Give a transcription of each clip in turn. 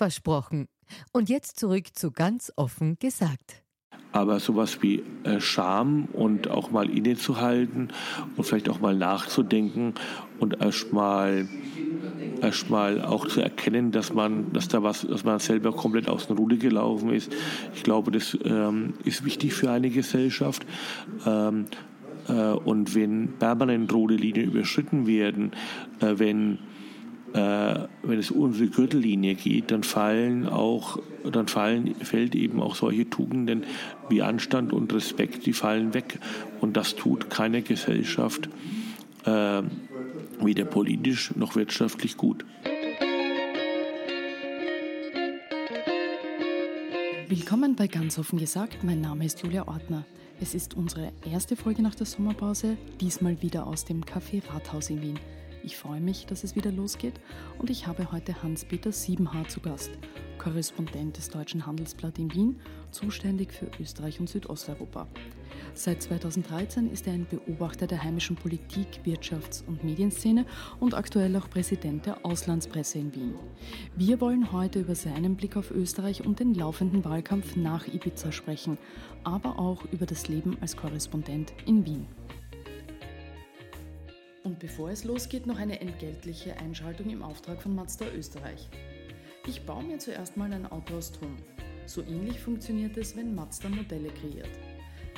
Versprochen. Und jetzt zurück zu ganz offen gesagt. Aber sowas wie äh, Scham und auch mal innezuhalten und vielleicht auch mal nachzudenken und erstmal erstmal auch zu erkennen, dass man, dass da was, dass man selber komplett aus dem Ruder gelaufen ist. Ich glaube, das ähm, ist wichtig für eine Gesellschaft. Ähm, äh, und wenn permanent rote Linien überschritten werden, äh, wenn wenn es unsere Gürtellinie geht, dann fallen auch, dann fallen, fällt eben auch solche Tugenden wie Anstand und Respekt, die fallen weg. Und das tut keine Gesellschaft äh, weder politisch noch wirtschaftlich gut. Willkommen bei Ganz offen gesagt. Mein Name ist Julia Ortner. Es ist unsere erste Folge nach der Sommerpause, diesmal wieder aus dem Café Rathaus in Wien. Ich freue mich, dass es wieder losgeht und ich habe heute Hans-Peter Siebenhaar zu Gast, Korrespondent des Deutschen Handelsblatt in Wien, zuständig für Österreich und Südosteuropa. Seit 2013 ist er ein Beobachter der heimischen Politik, Wirtschafts- und Medienszene und aktuell auch Präsident der Auslandspresse in Wien. Wir wollen heute über seinen Blick auf Österreich und den laufenden Wahlkampf nach Ibiza sprechen, aber auch über das Leben als Korrespondent in Wien. Und bevor es losgeht, noch eine entgeltliche Einschaltung im Auftrag von Mazda Österreich. Ich baue mir zuerst mal ein Auto aus Ton. So ähnlich funktioniert es, wenn Mazda Modelle kreiert.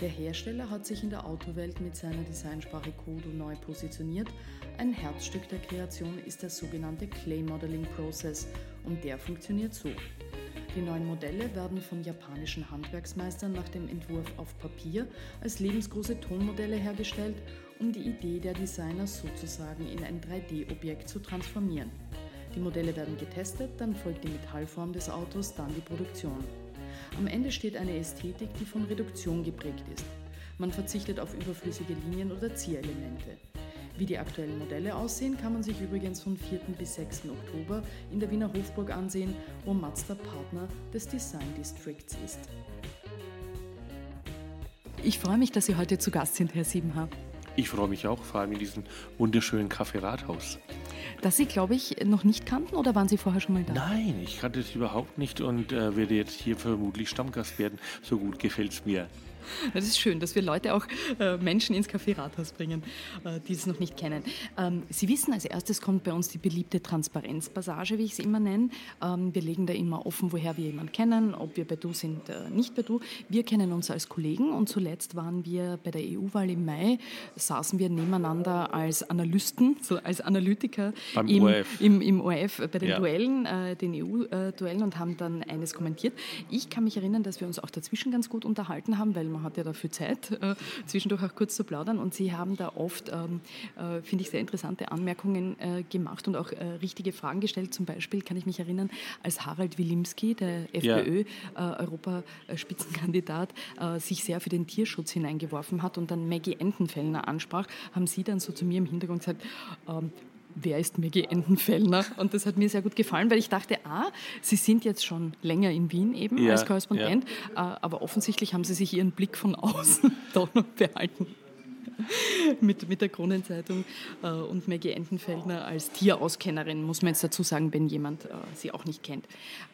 Der Hersteller hat sich in der Autowelt mit seiner Designsprache Kodo neu positioniert. Ein Herzstück der Kreation ist der sogenannte Clay Modeling Process und der funktioniert so. Die neuen Modelle werden von japanischen Handwerksmeistern nach dem Entwurf auf Papier als lebensgroße Tonmodelle hergestellt, um die Idee der Designer sozusagen in ein 3D-Objekt zu transformieren. Die Modelle werden getestet, dann folgt die Metallform des Autos, dann die Produktion. Am Ende steht eine Ästhetik, die von Reduktion geprägt ist. Man verzichtet auf überflüssige Linien oder Zierelemente. Wie die aktuellen Modelle aussehen, kann man sich übrigens vom 4. bis 6. Oktober in der Wiener Hofburg ansehen, wo Mazda Partner des Design Districts ist. Ich freue mich, dass Sie heute zu Gast sind, Herr Siebenhaar. Ich freue mich auch, vor allem in diesem wunderschönen Café Rathaus. Das Sie, glaube ich, noch nicht kannten oder waren Sie vorher schon mal da? Nein, ich kannte es überhaupt nicht und äh, werde jetzt hier vermutlich Stammgast werden. So gut gefällt es mir. Das ist schön, dass wir Leute auch äh, Menschen ins Café Rathaus bringen, äh, die es noch nicht kennen. Ähm, Sie wissen, als erstes kommt bei uns die beliebte Transparenzpassage, wie ich es immer nenne. Ähm, wir legen da immer offen, woher wir jemanden kennen, ob wir bei Du sind, äh, nicht bei Du. Wir kennen uns als Kollegen und zuletzt waren wir bei der EU-Wahl im Mai, saßen wir nebeneinander als Analysten, so als Analytiker Beim im, ORF. im, im ORF bei den Ja. Duellen, äh, den EU-Duellen und haben dann eines kommentiert. Ich kann mich erinnern, dass wir uns auch dazwischen ganz gut unterhalten haben, weil man hat ja dafür Zeit, äh, zwischendurch auch kurz zu plaudern. Und Sie haben da oft, ähm, äh, finde ich, sehr interessante Anmerkungen äh, gemacht und auch äh, richtige Fragen gestellt. Zum Beispiel kann ich mich erinnern, als Harald Wilimski, der Ja. FPÖ-Europaspitzenkandidat, äh, sich sehr für den Tierschutz hineingeworfen hat und dann Maggie Entenfellner ansprach, haben Sie dann so zu mir im Hintergrund gesagt, ähm, wer ist Maggie Entenfellner? Und das hat mir sehr gut gefallen, weil ich dachte, ah, Sie sind jetzt schon länger in Wien eben Ja, als Korrespondent, äh, aber offensichtlich haben Sie sich Ihren Blick von außen doch noch behalten. mit, mit der Kronenzeitung äh, und Maggie Entenfellner als Tierauskennerin, muss man jetzt dazu sagen, wenn jemand äh, sie auch nicht kennt.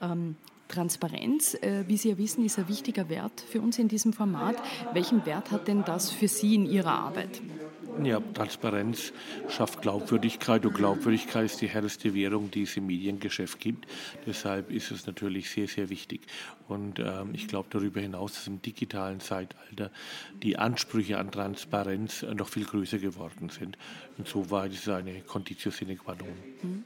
Ähm, Transparenz, wie Sie ja wissen, ist ein wichtiger Wert für uns in diesem Format. Welchen Wert hat denn das für Sie in Ihrer Arbeit? Ja, Transparenz schafft Glaubwürdigkeit und Glaubwürdigkeit ist die härteste Währung, die es im Mediengeschäft gibt. Deshalb ist es natürlich sehr, sehr wichtig. Und ähm, ich glaube darüber hinaus, dass im digitalen Zeitalter die Ansprüche an Transparenz noch viel größer geworden sind. Insoweit ist es eine Conditio sine qua non. Mhm.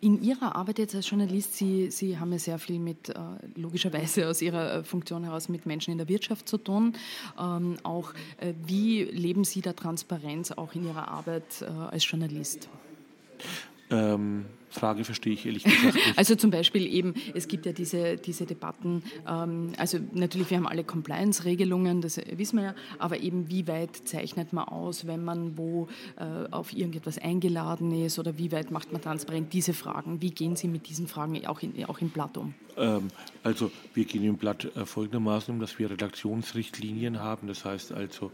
In Ihrer Arbeit jetzt als Journalist, Sie, Sie haben ja sehr viel mit, äh, logischerweise aus Ihrer äh, Funktion heraus, mit Menschen in der Wirtschaft zu tun. Ähm, auch äh, wie leben Sie da Transparenz auch in Ihrer Arbeit als Journalist? Ähm, Frage verstehe ich ehrlich gesagt nicht. Also zum Beispiel eben, es gibt ja diese, diese Debatten, ähm, also natürlich, wir haben alle Compliance-Regelungen, das wissen wir ja, aber eben wie weit zeichnet man aus, wenn man wo äh, auf irgendetwas eingeladen ist oder wie weit macht man transparent diese Fragen? Wie gehen Sie mit diesen Fragen auch, in, auch im Blatt um? Ähm, also wir gehen im Blatt äh, folgendermaßen um, dass wir Redaktionsrichtlinien haben, das heißt also,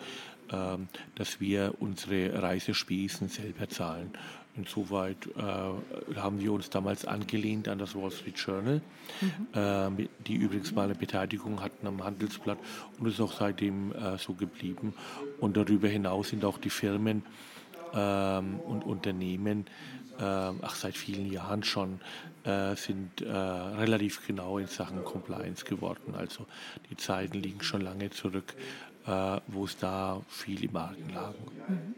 ähm, dass wir unsere Reisespesen selber zahlen. Insoweit äh, haben wir uns damals angelehnt an das Wall Street Journal, mhm. äh, die übrigens mal eine Beteiligung hatten am Handelsblatt und ist auch seitdem äh, so geblieben. Und darüber hinaus sind auch die Firmen ähm, und Unternehmen, ähm, ach seit vielen Jahren schon, äh, sind äh, relativ genau in Sachen Compliance geworden. Also die Zeiten liegen schon lange zurück, äh, wo es da viel im Argen lag. Mhm.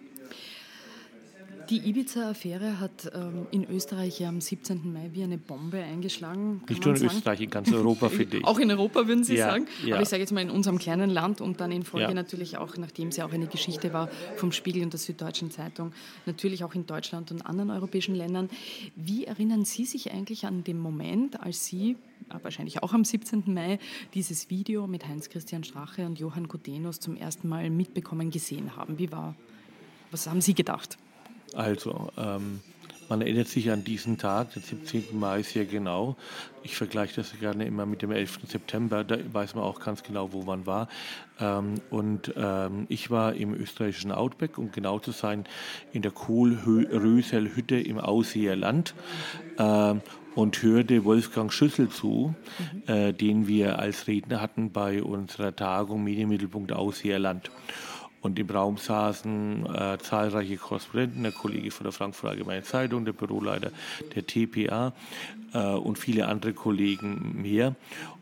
Die Ibiza-Affäre hat ähm, in Österreich ja am 17. Mai wie eine Bombe eingeschlagen. Nicht nur in sagen. Österreich, in ganz Europa, finde ich. Auch in Europa, würden Sie ja, sagen. Ja. Aber ich sage jetzt mal in unserem kleinen Land und dann in Folge ja. natürlich auch, nachdem es ja auch eine Geschichte war vom Spiegel und der Süddeutschen Zeitung, natürlich auch in Deutschland und anderen europäischen Ländern. Wie erinnern Sie sich eigentlich an den Moment, als Sie äh, wahrscheinlich auch am 17. Mai dieses Video mit Heinz-Christian Strache und Johann Gudenus zum ersten Mal mitbekommen gesehen haben? Wie war, was haben Sie gedacht? Also, ähm, man erinnert sich an diesen Tag, den 17. Mai, sehr genau. Ich vergleiche das gerne immer mit dem 11. September, da weiß man auch ganz genau, wo man war. Ähm, und ähm, ich war im österreichischen Outback, um genau zu sein, in der Kohl-Rösel-Hütte im Ausseerland. Ähm, und hörte Wolfgang Schüssel zu, mhm. äh, den wir als Redner hatten bei unserer Tagung Medienmittelpunkt Ausseerland. Und im Raum saßen äh, zahlreiche Korrespondenten, der Kollege von der Frankfurter Allgemeinen Zeitung, der Büroleiter der TPA äh, und viele andere Kollegen mehr.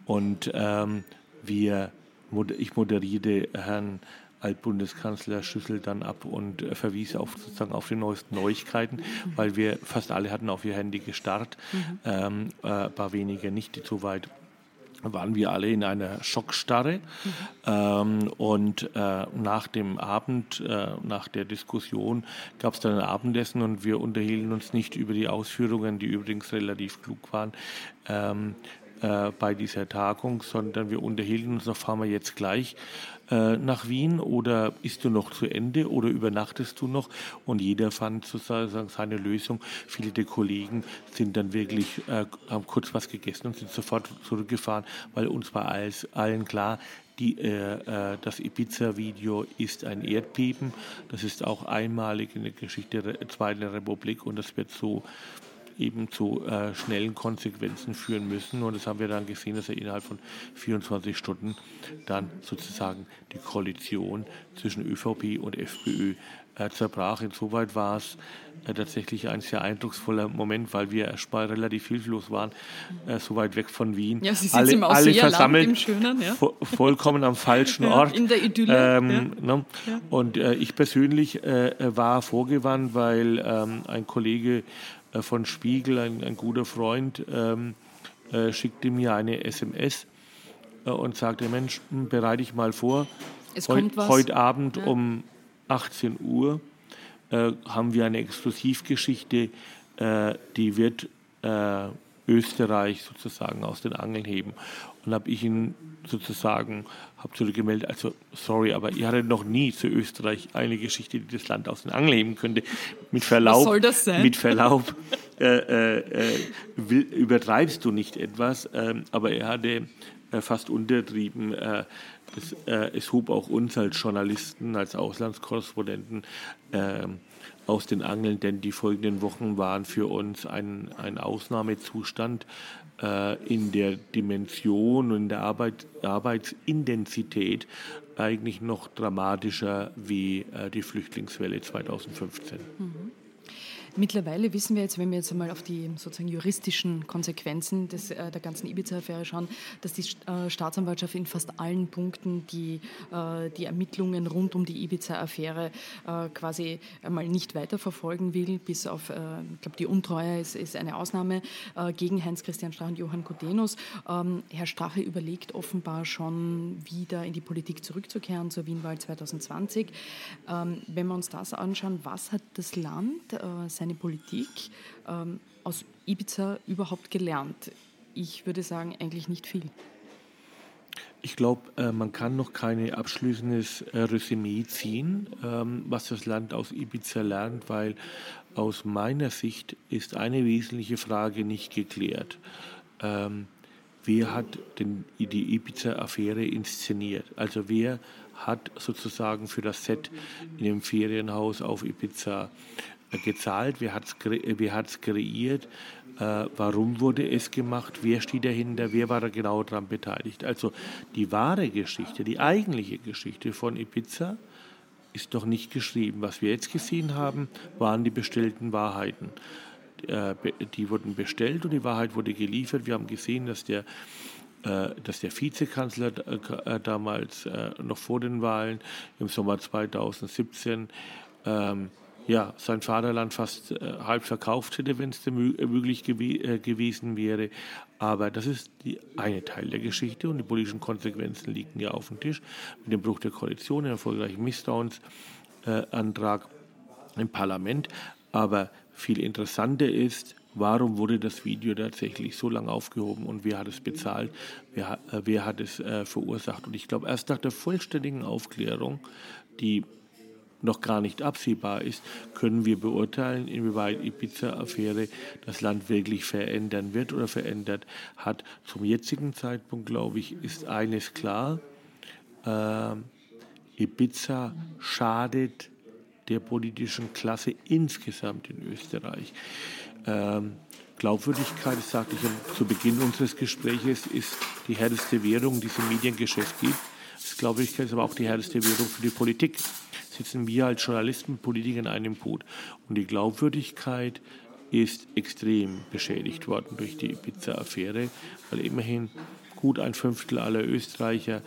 Und ähm, wir, ich moderierte Herrn Altbundeskanzler Schüssel dann ab und äh, verwies auf sozusagen auf die neuesten Neuigkeiten, weil wir fast alle hatten auf ihr Handy gestarrt, mhm. ähm, äh, paar wenige nicht, die so weit waren wir alle in einer Schockstarre. Mhm. Ähm, und äh, nach dem Abend, äh, nach der Diskussion, gab es dann ein Abendessen und wir unterhielten uns nicht über die Ausführungen, die übrigens relativ klug waren, ähm, äh, bei dieser Tagung, sondern wir unterhielten uns noch, fahren wir jetzt gleich äh, nach Wien oder ist du noch zu Ende oder übernachtest du noch? Und jeder fand sozusagen seine Lösung. Viele der Kollegen sind dann wirklich, äh, haben kurz was gegessen und sind sofort zurückgefahren, weil uns war alles, allen klar, die, äh, äh, das Ibiza-Video ist ein Erdbeben. Das ist auch einmalig in der Geschichte der Zweiten Republik und das wird so eben zu äh, schnellen Konsequenzen führen müssen. Und das haben wir dann gesehen, dass er innerhalb von 24 Stunden dann sozusagen die Koalition zwischen ÖVP und FPÖ äh, zerbrach. Insoweit war es äh, tatsächlich ein sehr eindrucksvoller Moment, weil wir erst mal relativ hilflos waren, äh, so weit weg von Wien. Ja, Sie sind alle, im alle versammelt, im Schönen, ja. vo vollkommen am falschen ja, Ort. In der Idylle. Ähm, ja. Ne? Und äh, ich persönlich äh, war vorgewandt, weil ähm, ein Kollege von Spiegel, ein, ein guter Freund, ähm, äh, schickte mir eine SMS äh, und sagte, Mensch, hm, bereite ich mal vor. Heu, heute Abend ja. um 18 Uhr äh, haben wir eine Exklusivgeschichte, äh, die wird äh, Österreich sozusagen aus den Angeln heben. Und habe ich ihn sozusagen habe zurückgemeldet, also sorry, aber ihr hattet noch nie zu Österreich eine Geschichte, die das Land aus den Angeln heben könnte. Mit Verlaub, Was soll das sein? Mit Verlaub äh, äh, äh, will, übertreibst du nicht etwas, ähm, aber er hatte äh, fast untertrieben. Äh, es, äh, es hub auch uns als Journalisten, als Auslandskorrespondenten äh, aus den Angeln, denn die folgenden Wochen waren für uns ein, ein Ausnahmezustand äh, in der Dimension und in der Arbeit, Arbeitsintensität eigentlich noch dramatischer wie äh, die Flüchtlingswelle 2015. Mhm. Mittlerweile wissen wir jetzt, wenn wir jetzt einmal auf die sozusagen juristischen Konsequenzen des, äh, der ganzen Ibiza-Affäre schauen, dass die äh, Staatsanwaltschaft in fast allen Punkten die, äh, die Ermittlungen rund um die Ibiza-Affäre äh, quasi einmal nicht weiterverfolgen will, bis auf, äh, ich glaube, die Untreue ist, ist eine Ausnahme äh, gegen Heinz-Christian Strache und Johann Kodenus. Ähm, Herr Strache überlegt offenbar schon wieder in die Politik zurückzukehren zur Wienwahl 2020. Ähm, wenn wir uns das anschauen, was hat das Land seine Politik ähm, aus Ibiza überhaupt gelernt? Ich würde sagen, eigentlich nicht viel. Ich glaube, äh, man kann noch kein abschließendes äh, Resümee ziehen, ähm, was das Land aus Ibiza lernt, weil aus meiner Sicht ist eine wesentliche Frage nicht geklärt. Ähm, wer hat denn die Ibiza-Affäre inszeniert? Also wer hat sozusagen für das Set in dem Ferienhaus auf Ibiza gezahlt, wer hat es kreiert, äh, warum wurde es gemacht, wer steht dahinter, wer war da genau daran beteiligt. Also die wahre Geschichte, die eigentliche Geschichte von Ibiza ist doch nicht geschrieben. Was wir jetzt gesehen haben, waren die bestellten Wahrheiten. Äh, die wurden bestellt und die Wahrheit wurde geliefert. Wir haben gesehen, dass der äh, dass der Vizekanzler äh, damals noch vor den Wahlen im Sommer 2017 ja, sein Vaterland fast äh, halb verkauft hätte, wenn es möglich gew äh, gewesen wäre. Aber das ist die eine Teil der Geschichte und die politischen Konsequenzen liegen ja auf dem Tisch mit dem Bruch der Koalition, dem erfolgreichen Misstrauensantrag äh, im Parlament. Aber viel interessanter ist, warum wurde das Video tatsächlich so lange aufgehoben und wer hat es bezahlt, wer, äh, wer hat es äh, verursacht. Und ich glaube, erst nach der vollständigen Aufklärung, die noch gar nicht absehbar ist, können wir beurteilen, inwieweit Ibiza-Affäre das Land wirklich verändern wird oder verändert hat. Zum jetzigen Zeitpunkt, glaube ich, ist eines klar. Äh, Ibiza schadet der politischen Klasse insgesamt in Österreich. Ähm, Glaubwürdigkeit, das sagte ich zu Beginn unseres Gespräches, ist die härteste Währung, die es im Mediengeschäft gibt. Das Glaubwürdigkeit ist aber auch die härteste Währung für die Politik sitzen wir als Journalisten, Politiker in einem Boot. Und die Glaubwürdigkeit ist extrem beschädigt worden durch die Pizza-Affäre, weil immerhin gut ein Fünftel aller Österreicher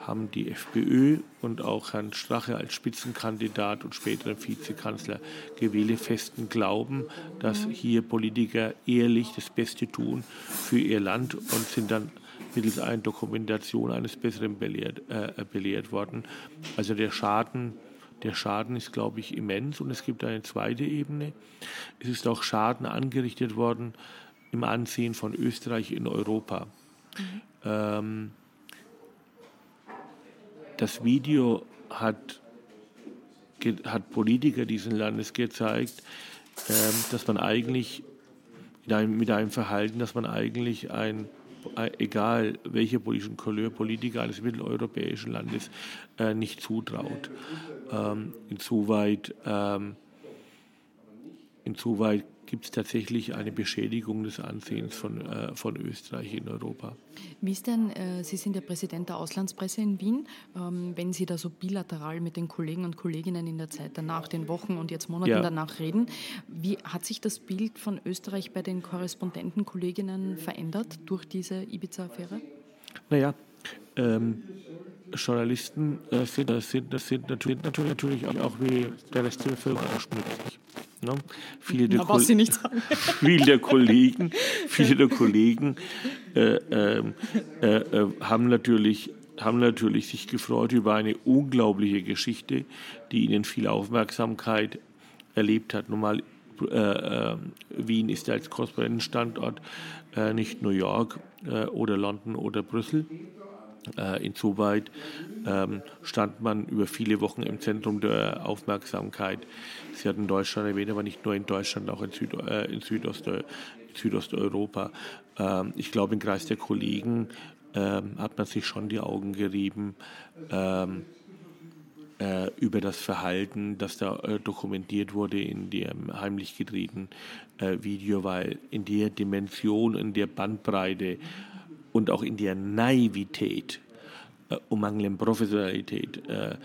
haben die FPÖ und auch Herrn Strache als Spitzenkandidat und späteren Vizekanzler gewählt, festen Glauben, dass hier Politiker ehrlich das Beste tun für ihr Land und sind dann mittels einer Dokumentation eines Besseren belehrt, äh, belehrt worden. Also der Schaden der Schaden ist, glaube ich, immens und es gibt eine zweite Ebene. Es ist auch Schaden angerichtet worden im Ansehen von Österreich in Europa. Mhm. Ähm, das Video hat, hat Politiker dieses Landes gezeigt, ähm, dass man eigentlich mit einem, mit einem Verhalten, dass man eigentlich ein egal welche politischen Couleur Politiker eines mitteleuropäischen Landes äh, nicht zutraut. Ähm, insoweit, ähm, insoweit gibt es tatsächlich eine Beschädigung des Ansehens von, äh, von Österreich in Europa. Wie ist denn, äh, Sie sind der Präsident der Auslandspresse in Wien, ähm, wenn Sie da so bilateral mit den Kollegen und Kolleginnen in der Zeit danach, den Wochen und jetzt Monaten ja. danach reden, wie hat sich das Bild von Österreich bei den Korrespondenten, Kolleginnen verändert durch diese Ibiza-Affäre? Naja, ähm, Journalisten äh, sind, sind, sind, natürlich, natürlich auch wie der Rest der Bevölkerung nützlich. Ne? Viele, der Na, viele der Kollegen, viele der Kollegen äh, ähm, äh, äh, haben natürlich haben natürlich sich gefreut über eine unglaubliche Geschichte, die ihnen viel Aufmerksamkeit erlebt hat. Normal äh, äh, Wien ist ja als Korrespondentenstandort äh, nicht New York oder London oder Brüssel. Äh, insoweit ähm, stand man über viele Wochen im Zentrum der Aufmerksamkeit. Sie hatten Deutschland erwähnt, aber nicht nur in Deutschland, auch in, Süd, äh, in Südost, Südosteuropa. Ähm, ich glaube, im Kreis der Kollegen ähm, hat man sich schon die Augen gerieben ähm, äh, über das Verhalten, das da äh, dokumentiert wurde in dem heimlich gedrehten äh, Video, weil in der Dimension, in der Bandbreite und auch in der Naivität äh, und mangelnden Professionalität äh,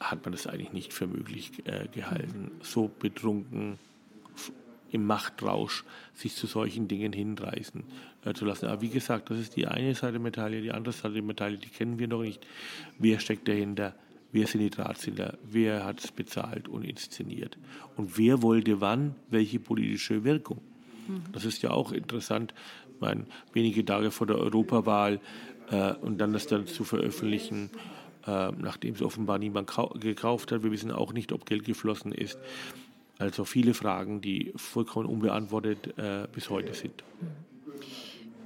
hat man das eigentlich nicht für möglich äh, gehalten. So betrunken im Machtrausch sich zu solchen Dingen hinreißen äh, zu lassen. Aber wie gesagt, das ist die eine Seite der Medaille, die andere Seite der Medaille, die kennen wir noch nicht. Wer steckt dahinter? Wer sind die Drahtsender? Wer hat es bezahlt und inszeniert? Und wer wollte wann welche politische Wirkung? Mhm. Das ist ja auch interessant. Meine, wenige Tage vor der Europawahl äh, und dann das dann zu veröffentlichen, äh, nachdem es offenbar niemand gekauft hat. Wir wissen auch nicht, ob Geld geflossen ist. Also viele Fragen, die vollkommen unbeantwortet äh, bis heute sind.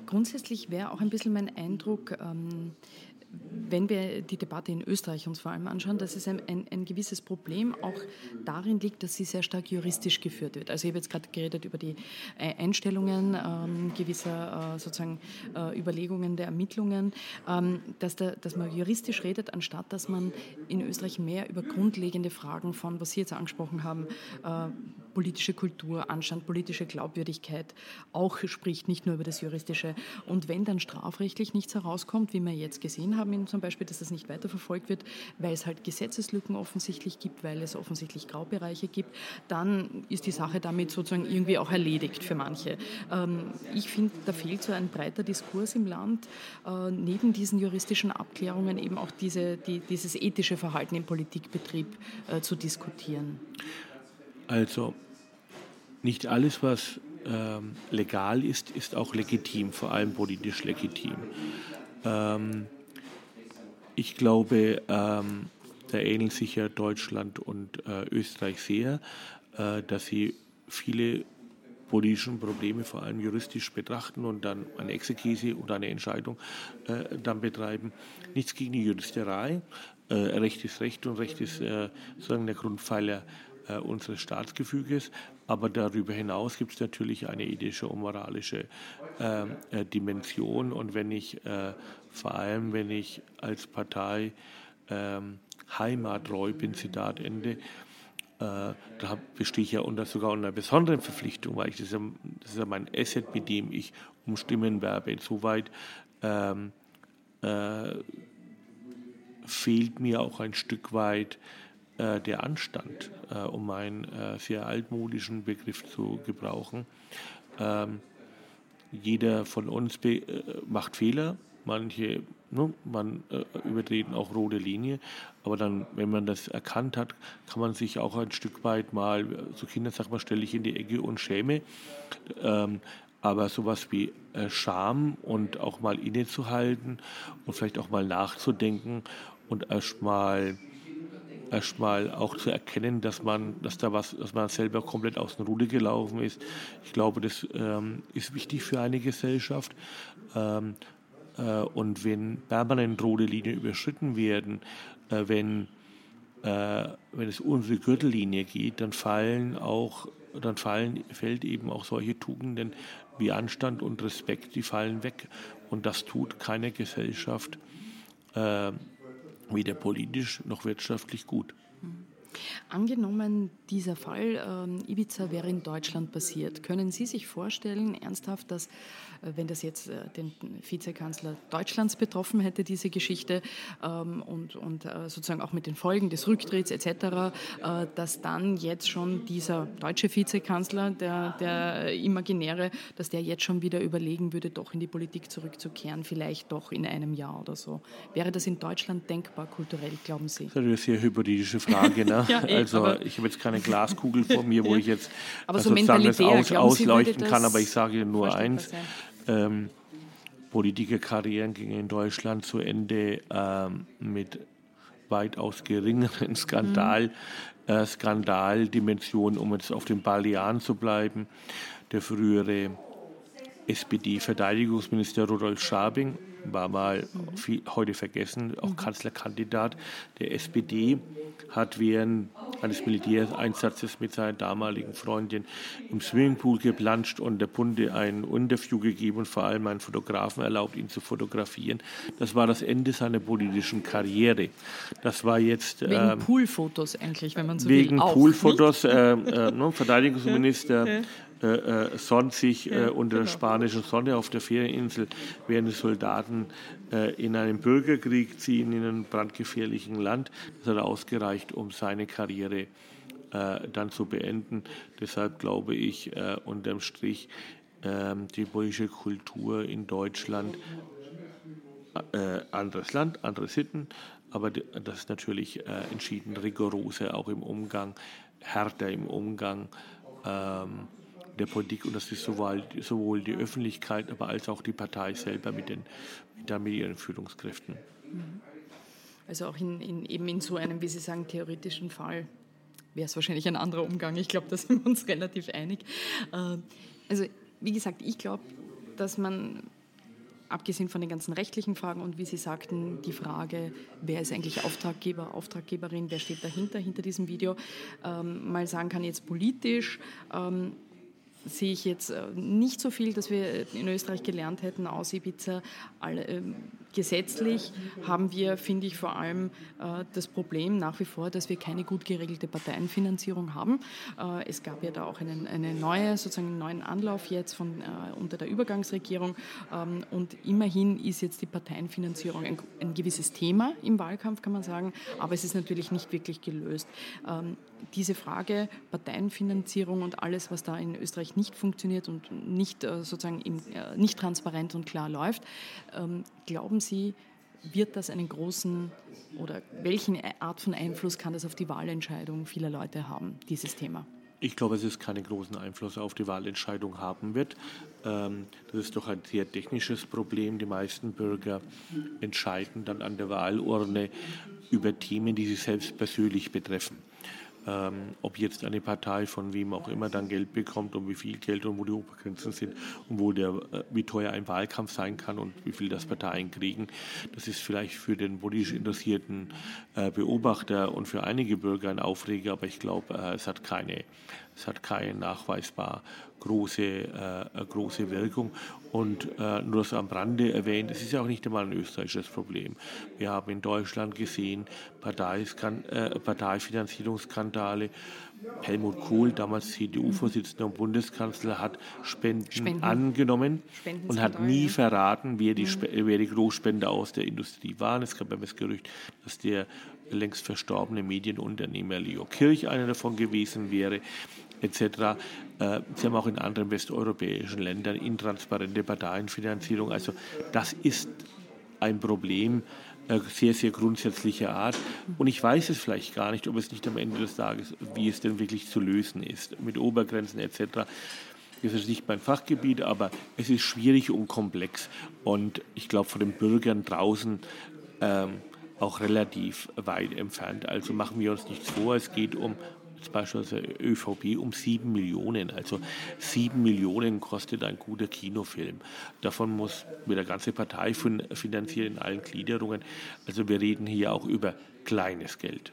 Grundsätzlich wäre auch ein bisschen mein Eindruck, ähm, wenn wir die Debatte in Österreich uns vor allem anschauen, dass es ein, ein, ein, gewisses Problem auch darin liegt, dass sie sehr stark juristisch geführt wird. Also ich habe jetzt gerade geredet über die äh, Einstellungen ähm, gewisser äh, sozusagen äh, Überlegungen der Ermittlungen, ähm, dass, da, dass man juristisch redet, anstatt dass man in Österreich mehr über grundlegende Fragen von, was Sie jetzt angesprochen haben, äh, politische Kultur, Anstand, politische Glaubwürdigkeit auch spricht, nicht nur über das Juristische. Und wenn dann strafrechtlich nichts herauskommt, wie wir jetzt gesehen haben, zum Beispiel, dass das nicht weiterverfolgt wird, weil es halt Gesetzeslücken offensichtlich gibt, weil es offensichtlich Graubereiche gibt, dann ist die Sache damit sozusagen irgendwie auch erledigt für manche. Ähm, ich finde, da fehlt so ein breiter Diskurs im Land, äh, neben diesen juristischen Abklärungen eben auch diese, die, dieses ethische Verhalten im Politikbetrieb äh, zu diskutieren. Also nicht alles, was ähm, legal ist, ist auch legitim, vor allem politisch legitim. Ähm, ich glaube, ähm, da ähneln sich ja Deutschland und äh, Österreich sehr, äh, dass sie viele politische Probleme vor allem juristisch betrachten und dann eine Exekise oder eine Entscheidung äh, dann betreiben. Nichts gegen die Juristerei. Äh, Recht ist Recht und Recht ist äh, sozusagen der Grundpfeiler äh, unseres Staatsgefüges. Aber darüber hinaus gibt es natürlich eine ethische und moralische ähm, äh, Dimension. Und wenn ich, äh, vor allem wenn ich als Partei ähm, heimattreu bin, Zitat Ende, äh, da bestehe ich ja unter, sogar unter einer besonderen Verpflichtung, weil ich das, ja, das ist ja mein Asset, mit dem ich um Stimmen werbe. Insoweit ähm, äh, fehlt mir auch ein Stück weit äh, der Anstand, äh, um einen äh, sehr altmodischen Begriff zu gebrauchen. Ähm, jeder von uns äh, macht Fehler, manche, ne, man äh, übertreten auch rote Linie, aber dann, wenn man das erkannt hat, kann man sich auch ein Stück weit mal, so Kinder sagt man, stelle ich in die Ecke und schäme. Ähm, aber sowas wie äh, Scham und auch mal innezuhalten und vielleicht auch mal nachzudenken und erstmal erstmal auch zu erkennen, dass man, dass da was, dass man selber komplett aus dem Ruder gelaufen ist. Ich glaube, das ähm, ist wichtig für eine Gesellschaft. Ähm, äh, und wenn permanent rote Linien überschritten werden, äh, wenn, äh, wenn es unsere Gürtellinie geht, dann fallen auch, dann fallen, fällt eben auch solche Tugenden wie Anstand und Respekt, die fallen weg. Und das tut keine Gesellschaft. Äh, weder politisch noch wirtschaftlich gut. Angenommen, dieser Fall ähm, Ibiza wäre in Deutschland passiert, können Sie sich vorstellen, ernsthaft, dass äh, wenn das jetzt äh, den Vizekanzler Deutschlands betroffen hätte, diese Geschichte, ähm, und, und äh, sozusagen auch mit den Folgen des Rücktritts etc., dass dann jetzt schon dieser deutsche Vizekanzler, der, der imaginäre, dass der jetzt schon wieder überlegen würde, doch in die Politik zurückzukehren, vielleicht doch in einem Jahr oder so. Wäre das in Deutschland denkbar kulturell, glauben Sie? Das ist eine sehr hypothetische Frage. Ne? Ja, ey, also ich habe jetzt keine Glaskugel vor mir, wo ich jetzt aber so sozusagen das aus, ausleuchten kann, aber ich sage nur eins ähm, Politikerkarrieren gingen in Deutschland zu Ende ähm, mit weitaus geringeren Skandal, mhm. äh, Skandaldimensionen, um jetzt auf den Balearen zu bleiben. Der frühere SPD-Verteidigungsminister Rudolf Schabing war mal mhm. viel, heute vergessen, auch mhm. Kanzlerkandidat der SPD, hat während eines Militäreinsatzes mit seiner damaligen Freundin im Swimmingpool geplanscht und der Bunde ein Interview gegeben und vor allem einen Fotografen erlaubt, ihn zu fotografieren. Das war das Ende seiner politischen Karriere. Das war jetzt wegen ähm, Poolfotos eigentlich, wenn man so wegen will. Wegen Poolfotos, äh, äh, ne, Verteidigungsminister äh, äh, sich äh, unter der genau. spanischen Sonne auf der Ferieninsel, während die Soldaten äh, in einem Bürgerkrieg ziehen in einem brandgefährlichen Land. Das hat ausgereicht, um seine Karriere äh, dann zu beenden. Deshalb glaube ich äh, unterm Strich, ähm, die politische Kultur in Deutschland, anderes Land, andere Sitten, aber das ist natürlich entschieden rigoroser auch im Umgang, härter im Umgang. Ähm, der Politik und das ist sowohl, sowohl die Öffentlichkeit, aber als auch die Partei selber mit, den, mit, ihren Führungskräften. Mhm. Also auch in, in, eben in so einem, wie Sie sagen, theoretischen Fall wäre es wahrscheinlich ein anderer Umgang. Ich glaube, da sind wir uns relativ einig. Äh, also wie gesagt, ich glaube, dass man abgesehen von den ganzen rechtlichen Fragen und wie Sie sagten, die Frage, wer ist eigentlich Auftraggeber, Auftraggeberin, wer steht dahinter, hinter diesem Video, ähm, mal sagen kann, jetzt politisch, ähm, sehe ich jetzt äh, nicht so viel, dass wir in Österreich gelernt hätten aus Ibiza. Alle, ähm, gesetzlich haben wir, finde ich, vor allem äh, das Problem nach wie vor, dass wir keine gut geregelte Parteienfinanzierung haben. Äh, es gab ja da auch einen, eine neue, sozusagen einen neuen Anlauf jetzt von, unter der Übergangsregierung ähm, und immerhin ist jetzt die Parteienfinanzierung ein, ein gewisses Thema im Wahlkampf, kann man sagen, aber es ist natürlich nicht wirklich gelöst. Ähm, diese Frage Parteienfinanzierung und alles, was da in Österreich nicht funktioniert und nicht äh, sozusagen äh, nicht transparent und klar läuft, ähm, glauben Sie, wird das einen großen oder welchen Art von Einfluss kann das auf die Wahlentscheidung vieler Leute haben, dieses Thema? Ich glaube, dass es keinen großen Einfluss auf die Wahlentscheidung haben wird. Ähm, das ist doch ein sehr technisches Problem. Die meisten Bürger entscheiden dann an der Wahlurne über Themen, die sie selbst persönlich betreffen ähm, ob jetzt eine Partei von wem auch immer dann Geld bekommt und wie viel Geld und wo die Obergrenzen sind und wo der, äh, wie teuer ein Wahlkampf sein kann und wie viel das Parteien kriegen. Das ist vielleicht für den politisch interessierten äh, Beobachter und für einige Bürger ein Aufreger, aber ich glaube, äh, es hat keine, es hat keine nachweisbar große, äh, große Wirkung. Und äh, nur das am Rande erwähnt, es ist ja auch nicht einmal ein österreichisches Problem. Wir haben in Deutschland gesehen, äh, Parteifinanzierungsskandale. Helmut Kohl, damals CDU-Vorsitzender und Bundeskanzler, hat Spenden, Spenden. angenommen und hat nie verraten, wer die, mhm. wer die Großspender aus der Industrie waren. Es gab das Gerücht, dass der längst verstorbene Medienunternehmer Leo Kirch einer davon gewesen wäre etc. Äh, sie haben auch in anderen westeuropäischen Ländern intransparente Parteienfinanzierung. Also das ist ein Problem äh, sehr, sehr grundsätzlicher Art. Und ich weiß es vielleicht gar nicht, ob es nicht am Ende des Tages, wie es denn wirklich zu lösen ist, mit Obergrenzen etc. Das ist nicht mein Fachgebiet, aber es ist schwierig und komplex. Und ich glaube, von den Bürgern draußen ähm, auch relativ weit entfernt. Also machen wir uns nichts vor, es geht um beispielsweise ÖVP um sieben Millionen. Also sieben Millionen kostet ein guter Kinofilm. Davon muss mit der ganze Partei finanzieren in allen Gliederungen. Also wir reden hier auch über kleines Geld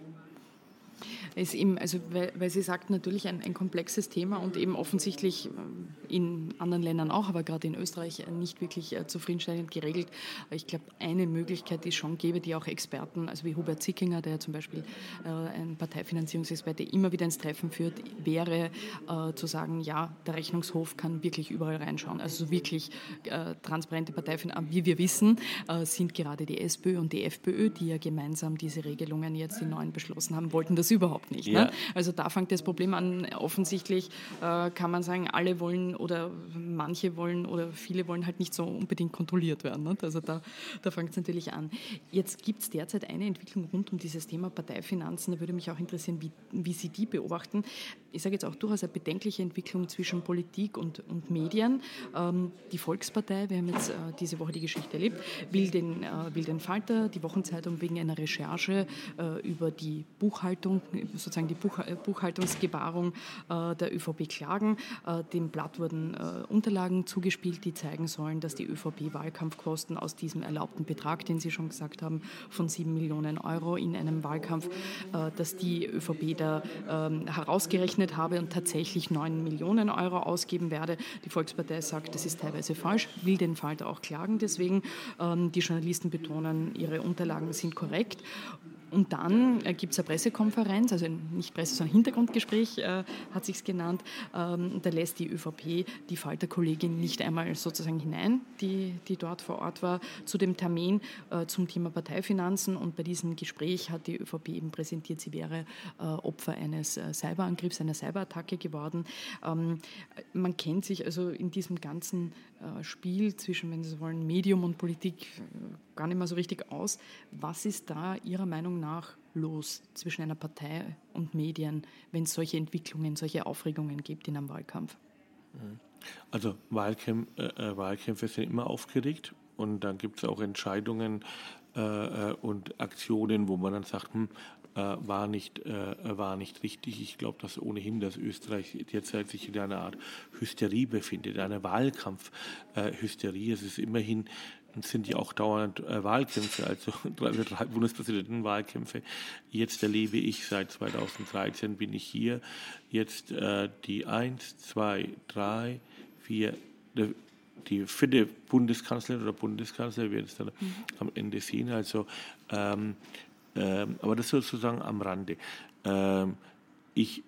ist eben, also weil, weil Sie sagt, natürlich ein, ein, komplexes Thema und eben offensichtlich äh, in anderen Ländern auch, aber gerade in Österreich äh, nicht wirklich äh, zufriedenstellend geregelt. Ich glaube, eine Möglichkeit, die es schon gäbe, die auch Experten, also wie Hubert Zickinger, der zum Beispiel ein Parteifinanzierungsexperte immer wieder ins Treffen führt, wäre zu sagen, ja, der Rechnungshof kann wirklich überall reinschauen. Also wirklich transparente Parteifinanzierung, wie wir wissen, sind gerade die SPÖ und die FPÖ, die ja gemeinsam diese Regelungen jetzt, die neuen beschlossen haben, wollten das überhaupt überhaupt nicht. Ne? Ja. Ne? Also da fängt das Problem an. Offensichtlich äh, kann man sagen, alle wollen oder manche wollen oder viele wollen halt nicht so unbedingt kontrolliert werden. Ne? Also da, da fängt es natürlich an. Jetzt gibt es derzeit eine Entwicklung rund um dieses Thema Parteifinanzen. Da würde mich auch interessieren, wie, wie Sie die beobachten. Ich sage jetzt auch durchaus eine bedenkliche Entwicklung zwischen Politik und, und Medien. Ähm, die Volkspartei, wir haben jetzt äh, diese Woche die Geschichte erlebt, will den, äh, will den Falter, die Wochenzeitung, wegen einer Recherche äh, über die Buchhaltung sozusagen die Buch, Buchhaltungsgebarung äh, der ÖVP klagen. Äh, dem Blatt wurden äh, Unterlagen zugespielt, die zeigen sollen, dass die ÖVP Wahlkampfkosten aus diesem erlaubten Betrag, den Sie schon gesagt haben, von 7 Millionen Euro in einem Wahlkampf, dass die ÖVP da ähm, herausgerechnet habe und tatsächlich 9 Millionen Euro ausgeben werde. Die Volkspartei sagt, das ist teilweise falsch, will den Fall da auch klagen. Deswegen, ähm, die Journalisten betonen, ihre Unterlagen sind korrekt. Und dann äh, gibt es eine Pressekonferenz, also nicht Presse, sondern Hintergrundgespräch äh, hat sich genannt. Ähm, da lässt die ÖVP die Falterkollegin nicht einmal sozusagen hinein, die, die dort vor Ort war, zu dem Termin äh, zum Thema Parteifinanzen. Und bei diesem Gespräch hat die ÖVP eben präsentiert, sie wäre äh, Opfer eines äh, Cyberangriffs, einer Cyberattacke geworden. Ähm, man kennt sich also in diesem ganzen äh, Spiel zwischen, wenn Sie so wollen, Medium und Politik gar nicht mehr so richtig aus. Was ist da Ihrer Meinung nach los zwischen einer Partei und Medien, wenn es solche Entwicklungen, solche Aufregungen gibt in einem Wahlkampf? Also Wahlkämp äh, äh, Wahlkämpfe sind immer aufgeregt und dann gibt es auch Entscheidungen äh, äh, und Aktionen, wo man dann sagt, hm, äh, war, nicht, äh, war nicht richtig. Ich glaube, dass ohnehin, dass Österreich derzeit sich in einer Art Hysterie befindet, eine Wahlkampfhysterie. es ist immerhin sind ja auch dauernd äh, Wahlkämpfe, also drei, drei Bundespräsidentenwahlkämpfe. Jetzt erlebe ich seit 2013 bin ich hier. Jetzt äh, die eins, zwei, drei, vier, die vierte Bundeskanzlerin oder Bundeskanzler wird es dann mhm. am Ende sehen. Also ähm, ähm, aber das sozusagen am Rande. Ähm, ich,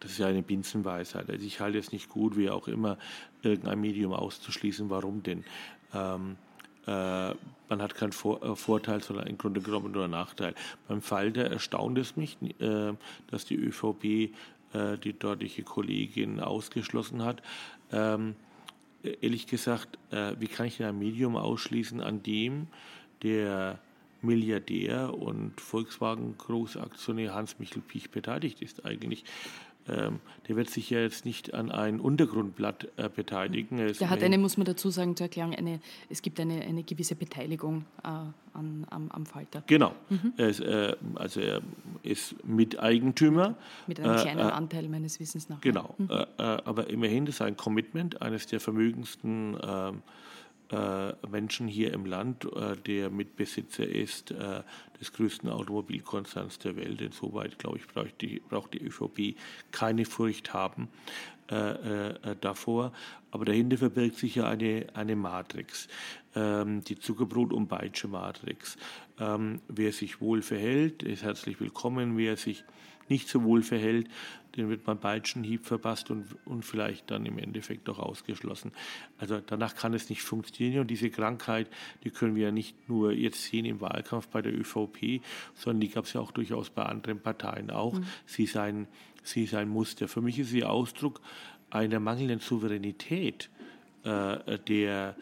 das ist ja eine Binsenweisheit. Also ich halte es nicht gut, wie auch immer, irgendein Medium auszuschließen. Warum denn? Ähm, äh, man hat keinen Vor äh, Vorteil, sondern im Grunde genommen nur einen Nachteil. Beim Fall der erstaunt es mich, äh, dass die ÖVP äh, die dortige Kollegin ausgeschlossen hat. Ähm, ehrlich gesagt, äh, wie kann ich ein Medium ausschließen, an dem der Milliardär und Volkswagen-Großaktionär Hans-Michel Piech beteiligt ist eigentlich. Ähm, der wird sich ja jetzt nicht an ein Untergrundblatt äh, beteiligen. Der hat eine, muss man dazu sagen, zur Erklärung, eine, es gibt eine, eine gewisse Beteiligung äh, an, am, am, Falter. Genau. Mhm. Er ist, äh, also er ist Miteigentümer. Mit einem äh, kleinen äh, Anteil meines Wissens nach. Genau. Mhm. Äh, aber immerhin das ist ein Commitment eines der vermögendsten ähm, äh, Menschen hier im Land, äh, der Mitbesitzer ist äh, des größten Automobilkonzerns der Welt. Insoweit, glaube ich, braucht die, braucht die ÖVP keine Furcht haben äh, äh, davor. Aber dahinter verbirgt sich ja eine, eine Matrix, ähm, die Zuckerbrot- und Beitsche-Matrix. Ähm, wer sich wohl verhält, ist herzlich willkommen. Wer sich nicht so wohl verhält, den wird man Peitschenhieb verpasst und, und vielleicht dann im Endeffekt auch ausgeschlossen. Also danach kann es nicht funktionieren und diese Krankheit, die können wir ja nicht nur jetzt sehen im Wahlkampf bei der ÖVP, sondern die gab es ja auch durchaus bei anderen Parteien auch. Mhm. Sie, sein, sie ist ein Muster. Für mich ist sie Ausdruck einer mangelnden Souveränität äh, der,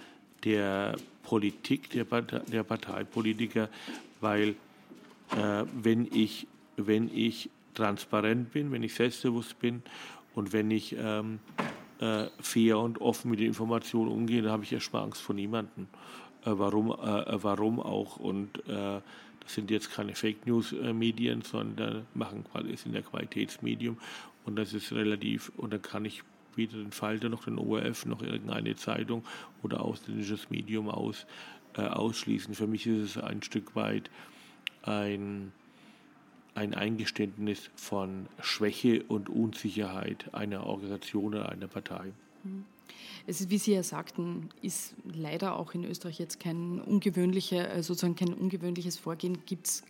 der Politik, der, der Parteipolitiker, weil äh, wenn ich wenn ich transparent bin, wenn ich selbstbewusst bin und wenn ich ähm, äh, fair und offen mit den Informationen umgehe, dann habe ich erstmal Angst vor niemandem. Äh, warum, äh, warum auch? Und äh, das sind jetzt keine Fake News äh, sondern machen sind ja Qualitätsmedium und das ist relativ, und dann kann ich weder den Falter noch den ORF noch irgendeine Zeitung oder ausländisches Medium aus, äh, ausschließen. Für mich ist es ein Stück weit ein ein Eingeständnis von Schwäche und Unsicherheit einer Organisation oder einer Partei. Mhm. Es ist, wie Sie ja sagten, ist leider auch in Österreich jetzt kein ungewöhnliche, äh, sozusagen kein ungewöhnliches Vorgehen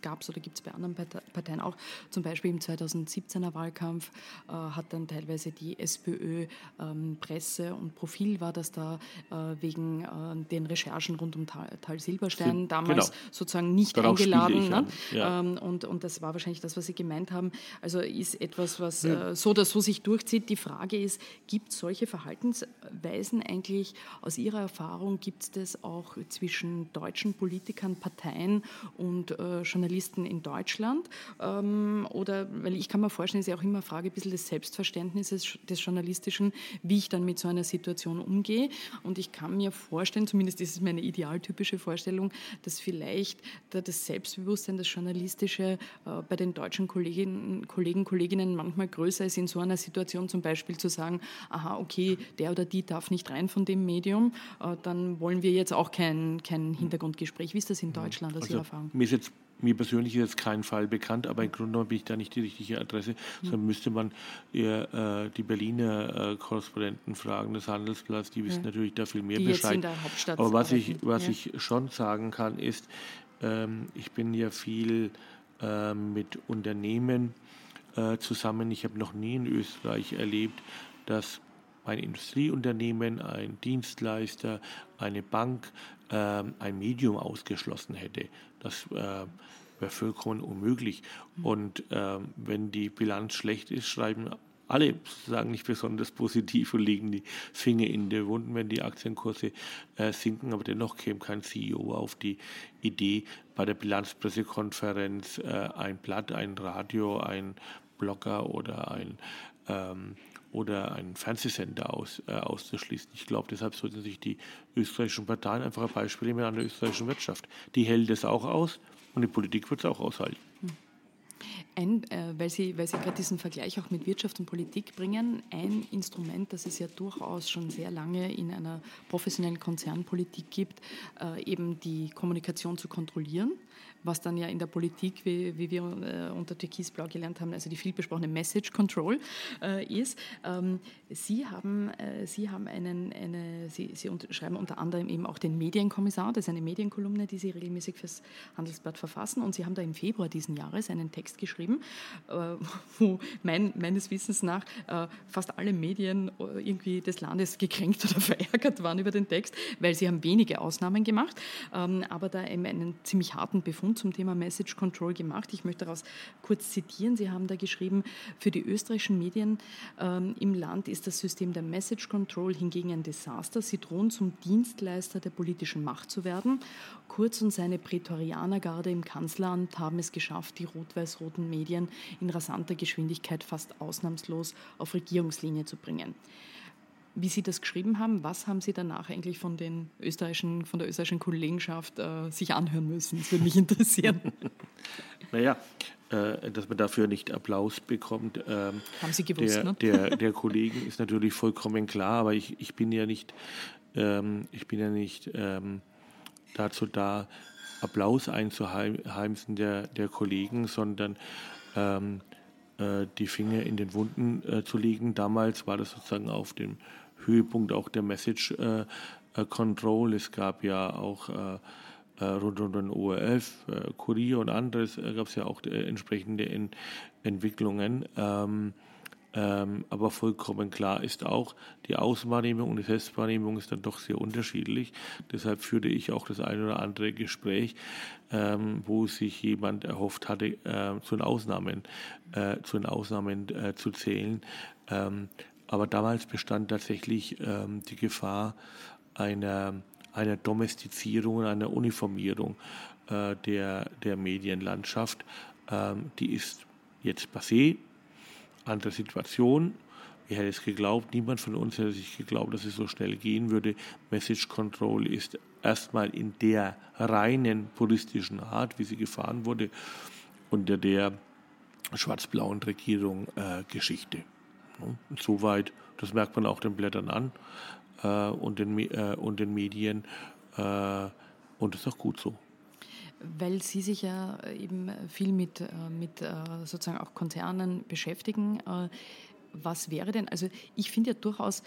gab es oder gibt es bei anderen Parteien auch. Zum Beispiel im 2017er Wahlkampf äh, hat dann teilweise die SPÖ ähm, Presse und Profil war das da äh, wegen äh, den Recherchen rund um Tal, Tal Silberstein Sie, damals genau. sozusagen nicht Darauf eingeladen. Ne? Ja. Ähm, und, und das war wahrscheinlich das, was Sie gemeint haben. Also ist etwas, was ja. Äh, so oder so sich durchzieht. Die Frage ist, gibt es solche Verhaltensweisen weisen eigentlich aus Ihrer Erfahrung, gibt es das auch zwischen deutschen Politikern, Parteien und äh, Journalisten in Deutschland? Ähm, oder, weil ich kann mir vorstellen, ist ja auch immer eine Frage ein bisschen des Selbstverständnisses des Journalistischen, wie ich dann mit so einer Situation umgehe. Und ich kann mir vorstellen, zumindest ist es meine idealtypische Vorstellung, dass vielleicht das Selbstbewusstsein, das Journalistische äh, bei den deutschen Kolleginnen, Kollegen, Kolleginnen manchmal größer ist, in so einer Situation zum Beispiel zu sagen, aha, okay, der oder die darf nicht rein von dem Medium, äh, dann wollen wir jetzt auch kein, kein Hintergrundgespräch. Wie ist das in Deutschland aus also, Ihrer Erfahrung? Mir ist jetzt mir persönlich ist jetzt kein Fall bekannt, aber im Grunde genommen bin ich da nicht die richtige Adresse, mhm. sondern müsste man eher äh, die Berliner äh, Korrespondenten fragen, des Handelsblatts, die wissen ja. natürlich da viel mehr die Bescheid. aber was arbeiten. ich, was ja. ich schon sagen kann, ist, ähm, ich bin ja viel äh, mit Unternehmen äh, zusammen. Ich habe noch nie in Österreich erlebt, dass ein Industrieunternehmen, ein Dienstleister, eine Bank ähm, ein Medium ausgeschlossen hätte. Das äh, wäre vollkommen unmöglich. Und ähm, wenn die Bilanz schlecht ist, schreiben alle sagen nicht besonders positiv und legen die Finger in die Wunden, wenn die Aktienkurse äh, sinken. Aber dennoch käme kein CEO auf die Idee, bei der Bilanzpressekonferenz äh, ein Blatt, ein Radio, ein Blogger oder ein ähm, oder einen Fernsehsender aus, äh, auszuschließen. Ich glaube, deshalb sollten sich die österreichischen Parteien einfach ein Beispiel nehmen an der österreichischen Wirtschaft. Die hält es auch aus und die Politik wird es auch aushalten. Ein, äh, weil Sie, weil Sie gerade diesen Vergleich auch mit Wirtschaft und Politik bringen, ein Instrument, das es ja durchaus schon sehr lange in einer professionellen Konzernpolitik gibt, äh, eben die Kommunikation zu kontrollieren was dann ja in der Politik, wie, wie wir äh, unter Türkisblau gelernt haben, also die vielbesprochene Message Control äh, ist. Ähm, Sie haben, äh, Sie haben einen, eine, Sie, Sie schreiben unter anderem eben auch den Medienkommissar, das ist eine Medienkolumne, die Sie regelmäßig fürs Handelsblatt verfassen und Sie haben da im Februar diesen Jahres einen Text geschrieben, äh, wo mein, meines Wissens nach äh, fast alle Medien äh, irgendwie des Landes gekränkt oder verärgert waren über den Text, weil Sie haben wenige Ausnahmen gemacht, ähm, aber da eben einen ziemlich harten Befund zum Thema Message Control gemacht. Ich möchte daraus kurz zitieren. Sie haben da geschrieben, für die österreichischen Medien ähm, im Land ist das System der Message Control hingegen ein Desaster. Sie drohen zum Dienstleister der politischen Macht zu werden. Kurz und seine Prätorianergarde im Kanzleramt haben es geschafft, die rot-weiß-roten Medien in rasanter Geschwindigkeit fast ausnahmslos auf Regierungslinie zu bringen wie Sie das geschrieben haben, was haben Sie danach eigentlich von, den österreichischen, von der österreichischen Kollegenschaft äh, sich anhören müssen? Das würde mich interessieren. naja, äh, dass man dafür nicht Applaus bekommt. Ähm, haben Sie gewusst, der, ne? Der, der Kollegen ist natürlich vollkommen klar, aber ich, ich bin ja nicht, ähm, ich bin ja nicht ähm, dazu da, Applaus einzuheimsen der, der Kollegen, sondern ähm, äh, die Finger in den Wunden äh, zu legen. Damals war das sozusagen auf dem Höhepunkt auch der Message äh, äh, Control. Es gab ja auch äh, äh rund um den ORF, Kurier und anderes, gab es ja auch entsprechende in Entwicklungen. Ähm, ähm, aber vollkommen klar ist auch, die Außenwahrnehmung und die Selbstwahrnehmung ist dann doch sehr unterschiedlich. Deshalb führte ich auch das eine oder andere Gespräch, ähm, wo sich jemand erhofft hatte, äh, zu den Ausnahmen, äh, zu, den Ausnahmen äh, zu zählen. Ähm, aber damals bestand tatsächlich ähm, die Gefahr einer, einer Domestizierung, einer Uniformierung äh, der, der Medienlandschaft. Ähm, die ist jetzt passé, andere Situation. Wer hätte es geglaubt? Niemand von uns hätte sich geglaubt, dass es so schnell gehen würde. Message Control ist erstmal in der reinen puristischen Art, wie sie gefahren wurde, unter der schwarz-blauen Regierung äh, Geschichte. Soweit, das merkt man auch den Blättern an äh, und, den, äh, und den Medien. Äh, und das ist auch gut so. Weil Sie sich ja eben viel mit, äh, mit äh, sozusagen auch Konzernen beschäftigen. Äh, was wäre denn, also ich finde ja durchaus,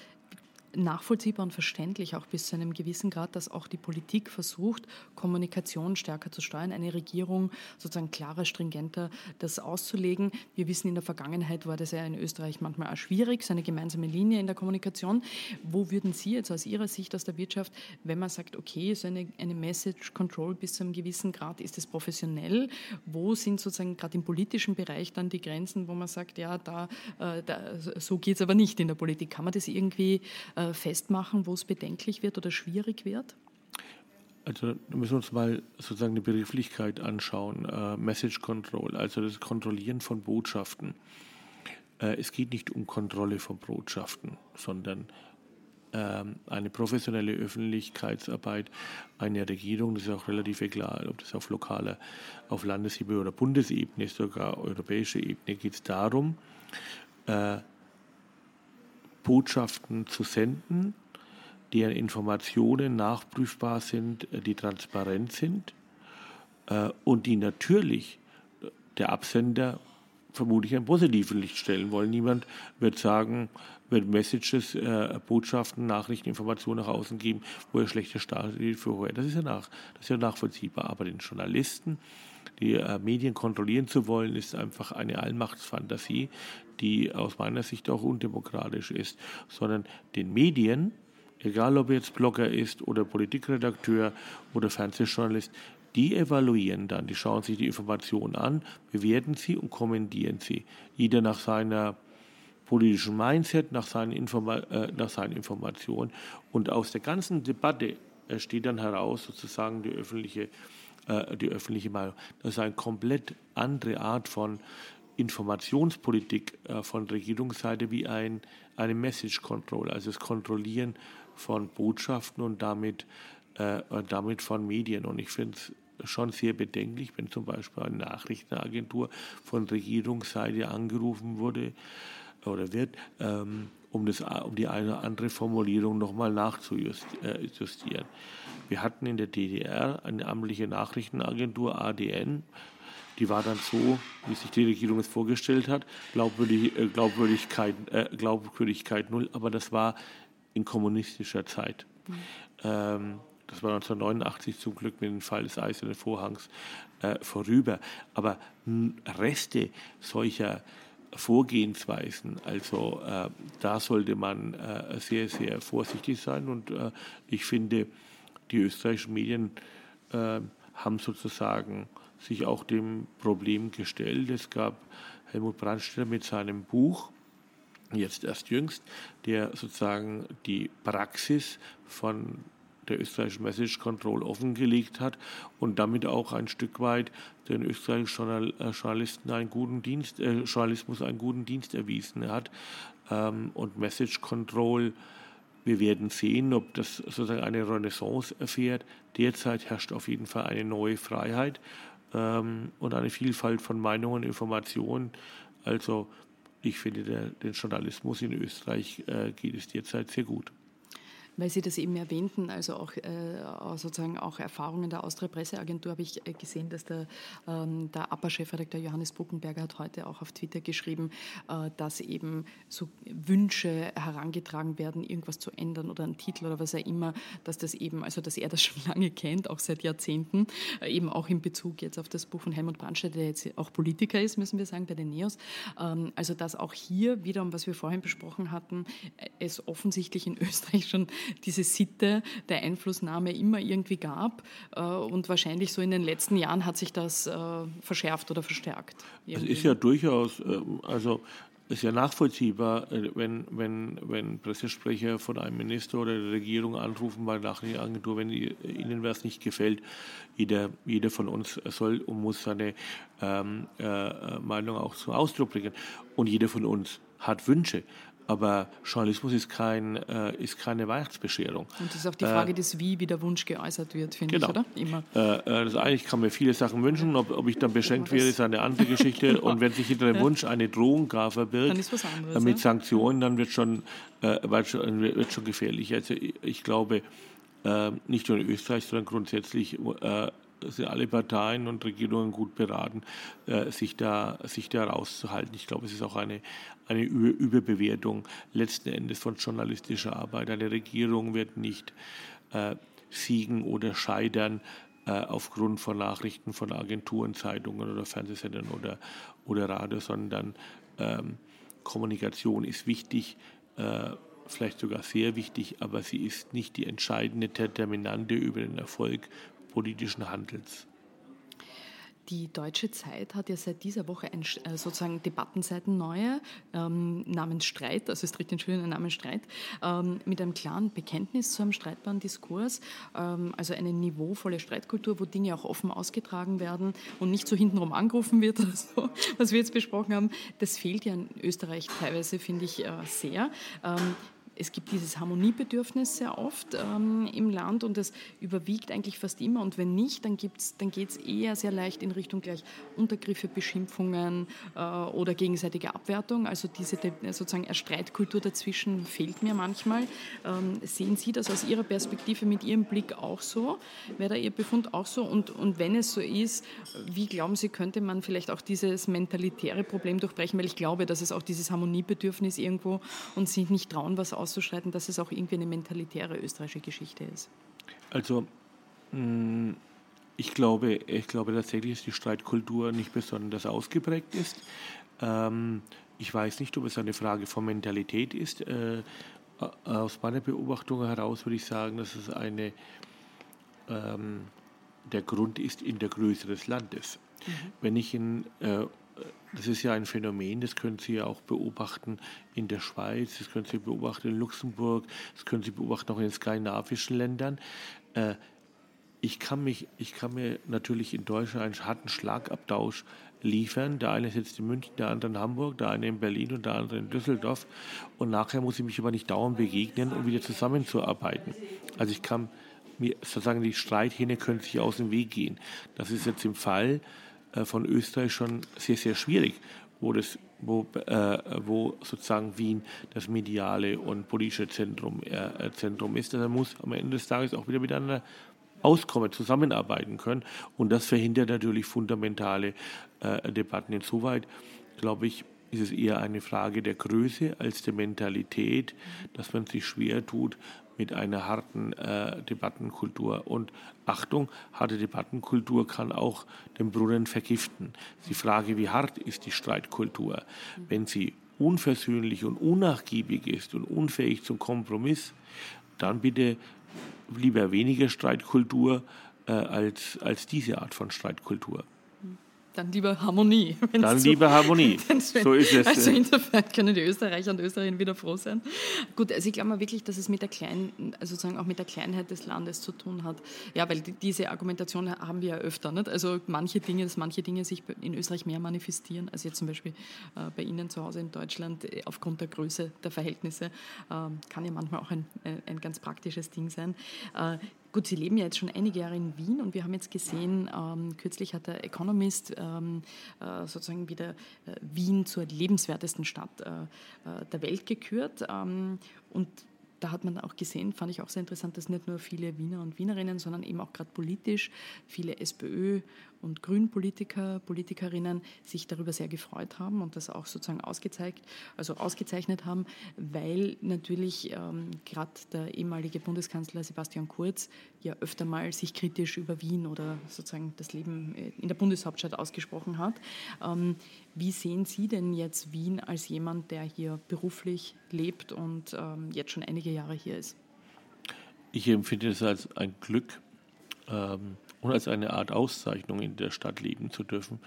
nachvollziehbar und verständlich auch bis zu einem gewissen Grad, dass auch die Politik versucht, Kommunikation stärker zu steuern, eine Regierung sozusagen klarer, stringenter das auszulegen. Wir wissen, in der Vergangenheit war das ja in Österreich manchmal auch schwierig, so eine gemeinsame Linie in der Kommunikation. Wo würden Sie jetzt aus Ihrer Sicht aus der Wirtschaft, wenn man sagt, okay, so eine, eine Message Control bis zu einem gewissen Grad, ist es professionell? Wo sind sozusagen gerade im politischen Bereich dann die Grenzen, wo man sagt, ja, da, äh, da so geht es aber nicht in der Politik? Kann man das irgendwie äh, festmachen, wo es bedenklich wird oder schwierig wird? Also da müssen wir uns mal sozusagen die Begrifflichkeit anschauen. Äh, Message Control, also das Kontrollieren von Botschaften. Äh, es geht nicht um Kontrolle von Botschaften, sondern ähm, eine professionelle Öffentlichkeitsarbeit einer Regierung, das ist auch relativ egal, ob das auf lokaler, auf Landesebene oder Bundesebene ist, sogar europäischer Ebene, geht es darum, äh, Botschaften zu senden, deren Informationen nachprüfbar sind, äh, die transparent sind äh, und die natürlich der Absender vermutlich ein positives Licht stellen wollen. Niemand wird sagen, wird Messages, äh, Botschaften, Nachrichten, Informationen nach außen geben, wo er schlechter steht für vorher. Das ist ja, nach, das ist ja nachvollziehbar. Aber den Journalisten, die äh, Medien kontrollieren zu wollen, ist einfach eine Allmachtsfantasie, die aus meiner Sicht auch undemokratisch ist. Sondern den Medien, egal ob jetzt Blogger ist oder Politikredakteur oder Fernsehjournalist, die evaluieren dann, die schauen sich die Informationen an, bewerten sie und kommentieren sie. Jeder nach seiner politischen Mindset, nach seinen, Informa äh, nach seinen Informationen. Und aus der ganzen Debatte steht dann heraus sozusagen die öffentliche, äh, die öffentliche Meinung. Das ist eine komplett andere Art von Informationspolitik äh, von Regierungsseite wie ein, eine Message Control, also das Kontrollieren von Botschaften und damit, äh, damit von Medien. Und ich finde es schon sehr bedenklich, wenn zum Beispiel eine Nachrichtenagentur von Regierungsseite angerufen wurde oder wird, ähm, um, das, um die eine oder andere Formulierung nochmal nachzujustieren. Wir hatten in der DDR eine amtliche Nachrichtenagentur, ADN, die war dann so, wie sich die Regierung es vorgestellt hat, Glaubwürdig, äh, Glaubwürdigkeit, äh, Glaubwürdigkeit null, aber das war in kommunistischer Zeit. Mhm. Ähm, das war 1989 zum Glück mit dem Fall des Eisernen Vorhangs äh, vorüber. Aber Reste solcher Vorgehensweisen, also äh, da sollte man äh, sehr, sehr vorsichtig sein. Und äh, ich finde, die österreichischen Medien äh, haben sozusagen sich auch dem Problem gestellt. Es gab Helmut Brandstätter mit seinem Buch, jetzt erst jüngst, der sozusagen die Praxis von der österreichischen Message Control offengelegt hat und damit auch ein Stück weit den österreichischen äh, Journalisten einen guten Dienst, äh, Journalismus einen guten Dienst erwiesen hat. Ähm, und Message Control, wir werden sehen, ob das sozusagen eine Renaissance erfährt. Derzeit herrscht auf jeden Fall eine neue Freiheit ähm, und eine Vielfalt von Meinungen Informationen. Also ich finde, der, den Journalismus in Österreich äh, geht es derzeit sehr gut weil Sie das eben erwähnten, also auch äh, sozusagen auch Erfahrungen der Austria Presseagentur habe ich äh, gesehen, dass der, ähm, der APA-Chefredakteur Johannes Buckenberger hat heute auch auf Twitter geschrieben, äh, dass eben so Wünsche herangetragen werden, irgendwas zu ändern oder einen Titel oder was auch immer, dass das eben, also dass er das schon lange kennt, auch seit Jahrzehnten, äh, eben auch in Bezug jetzt auf das Buch von Helmut Brandstedt, der jetzt auch Politiker ist, müssen wir sagen, bei den NEOS. Ähm, also dass auch hier wiederum, was wir vorhin besprochen hatten, äh, es offensichtlich in Österreich schon diese Sitte der Einflussnahme immer irgendwie gab. Äh, und wahrscheinlich so in den letzten Jahren hat sich das äh, verschärft oder verstärkt. Es ist ja durchaus, also ist ja nachvollziehbar, äh, wenn, wenn, wenn Pressesprecher von einem Minister oder der Regierung anrufen bei Nachrichtenagentur, wenn ihnen was nicht gefällt. Jeder, jeder von uns soll und muss seine ähm, äh, Meinung auch zum Ausdruck bringen. Und jeder von uns hat Wünsche. Aber Journalismus ist, kein, äh, ist keine Weihnachtsbescherung. Und das ist auch die Frage äh, des Wie, wie der Wunsch geäußert wird, finde genau. ich, oder? Immer. Äh, äh also eigentlich kann mir viele Sachen wünschen. Ob, ob ich dann beschenkt werde, ist eine andere Geschichte. Und wenn sich hinter dem Wunsch eine Drohung gar verbirgt, anderes, mit Sanktionen, dann wird schon, äh, wird schon, wird schon gefährlich. Also ich glaube, äh, nicht nur in Österreich, sondern grundsätzlich sind alle Parteien und Regierungen gut beraten, äh, sich, da, sich da rauszuhalten. Ich glaube, es ist auch eine, eine Überbewertung letzten Endes von journalistischer Arbeit. Eine Regierung wird nicht äh, siegen oder scheitern äh, aufgrund von Nachrichten von Agenturen, Zeitungen oder Fernsehsendern oder, oder Radio, sondern ähm, Kommunikation ist wichtig, äh, vielleicht sogar sehr wichtig, aber sie ist nicht die entscheidende Determinante über den Erfolg politischen Handelns. Die Deutsche Zeit hat ja seit dieser Woche ein, äh, sozusagen Debattenseiten neue ähm, namens Streit, also es trägt den schönen Namen Streit, ähm, mit einem klaren Bekenntnis zu einem streitbaren Diskurs, ähm, also eine niveauvolle Streitkultur, wo Dinge auch offen ausgetragen werden und nicht so hintenrum angerufen wird oder was wir jetzt besprochen haben. Das fehlt ja in Österreich teilweise, finde ich, äh, sehr. Es gibt dieses Harmoniebedürfnis sehr oft ähm, im Land und das überwiegt eigentlich fast immer. Und wenn nicht, dann, dann geht es eher sehr leicht in Richtung gleich Untergriffe, Beschimpfungen äh, oder gegenseitige Abwertung. Also diese sozusagen Streitkultur dazwischen fehlt mir manchmal. Ähm, sehen Sie das aus Ihrer Perspektive mit Ihrem Blick auch so? Wäre da Ihr Befund auch so? Und, und wenn es so ist, wie glauben Sie, könnte man vielleicht auch dieses mentalitäre Problem durchbrechen? Weil ich glaube, dass es auch dieses Harmoniebedürfnis irgendwo und sich nicht trauen, was aus auszuschreiten, dass es auch irgendwie eine mentalitäre österreichische Geschichte ist? Also mm, ich glaube, ich glaube tatsächlich, dass die Streitkultur nicht besonders ausgeprägt ist. Ähm, ich weiß nicht, ob es eine Frage von Mentalität ist. Äh, aus meiner Beobachtung heraus würde ich sagen, dass es eine, ähm, der Grund ist in der Größe des Landes. Mhm. Wenn ich in äh, das ist ja ein Phänomen, das können Sie ja auch beobachten in der Schweiz, das können Sie beobachten in Luxemburg, das können Sie beobachten auch in den skandinavischen Ländern. Äh, ich kann, mich, ich kann mir natürlich in Deutschland einen harten Schlagabtausch liefern. Der eine sitzt in München, der andere in Hamburg, der eine in Berlin und der andere in Düsseldorf. Und nachher muss ich mich aber nicht dauernd begegnen, um wieder zusammenzuarbeiten. Also ich kann mir sozusagen die Streithähne können sich aus dem Weg gehen. Das ist jetzt im Fall von Österreich schon sehr, sehr schwierig, wo, das, wo, äh, wo sozusagen Wien das mediale und politische Zentrum, äh, Zentrum ist. Also muss am Ende des Tages auch wieder miteinander auskommen, zusammenarbeiten können. Und das verhindert natürlich fundamentale äh, Debatten. Insoweit, glaube ich, ist es eher eine Frage der Größe als der Mentalität, dass man sich schwer tut, mit einer harten äh, Debattenkultur. Und Achtung, harte Debattenkultur kann auch den Brunnen vergiften. Die Frage, wie hart ist die Streitkultur? Wenn sie unversöhnlich und unnachgiebig ist und unfähig zum Kompromiss, dann bitte lieber weniger Streitkultur äh, als, als diese Art von Streitkultur. Dann lieber Harmonie. Dann so, lieber Harmonie. so ist es. Also insofern können die Österreicher und Österreicher wieder froh sein. Gut, also ich glaube mal wirklich, dass es mit der kleinen, also sozusagen auch mit der Kleinheit des Landes zu tun hat. Ja, weil die, diese Argumentation haben wir ja öfter. Nicht? Also manche Dinge, dass manche Dinge sich in Österreich mehr manifestieren, als jetzt zum Beispiel äh, bei Ihnen zu Hause in Deutschland äh, aufgrund der Größe der Verhältnisse, äh, kann ja manchmal auch ein, äh, ein ganz praktisches Ding sein. Äh, Gut, Sie leben ja jetzt schon einige Jahre in Wien und wir haben jetzt gesehen, ähm, kürzlich hat der Economist ähm, äh, sozusagen wieder äh, Wien zur lebenswertesten Stadt äh, äh der Welt gekürt. Ähm, und da hat man auch gesehen, fand ich auch sehr interessant, dass nicht nur viele Wiener und Wienerinnen, sondern eben auch gerade politisch viele SPÖ und Grünpolitiker, Politikerinnen sich darüber sehr gefreut haben und das auch sozusagen ausgezeigt, also ausgezeichnet haben, weil natürlich ähm, gerade der ehemalige Bundeskanzler Sebastian Kurz ja öfter mal sich kritisch über Wien oder sozusagen das Leben äh, in der Bundeshauptstadt ausgesprochen hat. Ähm, wie sehen Sie denn jetzt Wien als jemand, der hier beruflich lebt und ähm, jetzt schon einige Jahre hier ist? Ich empfinde es als ein Glück, ähm, und als eine Art Auszeichnung in der Stadt leben zu dürfen,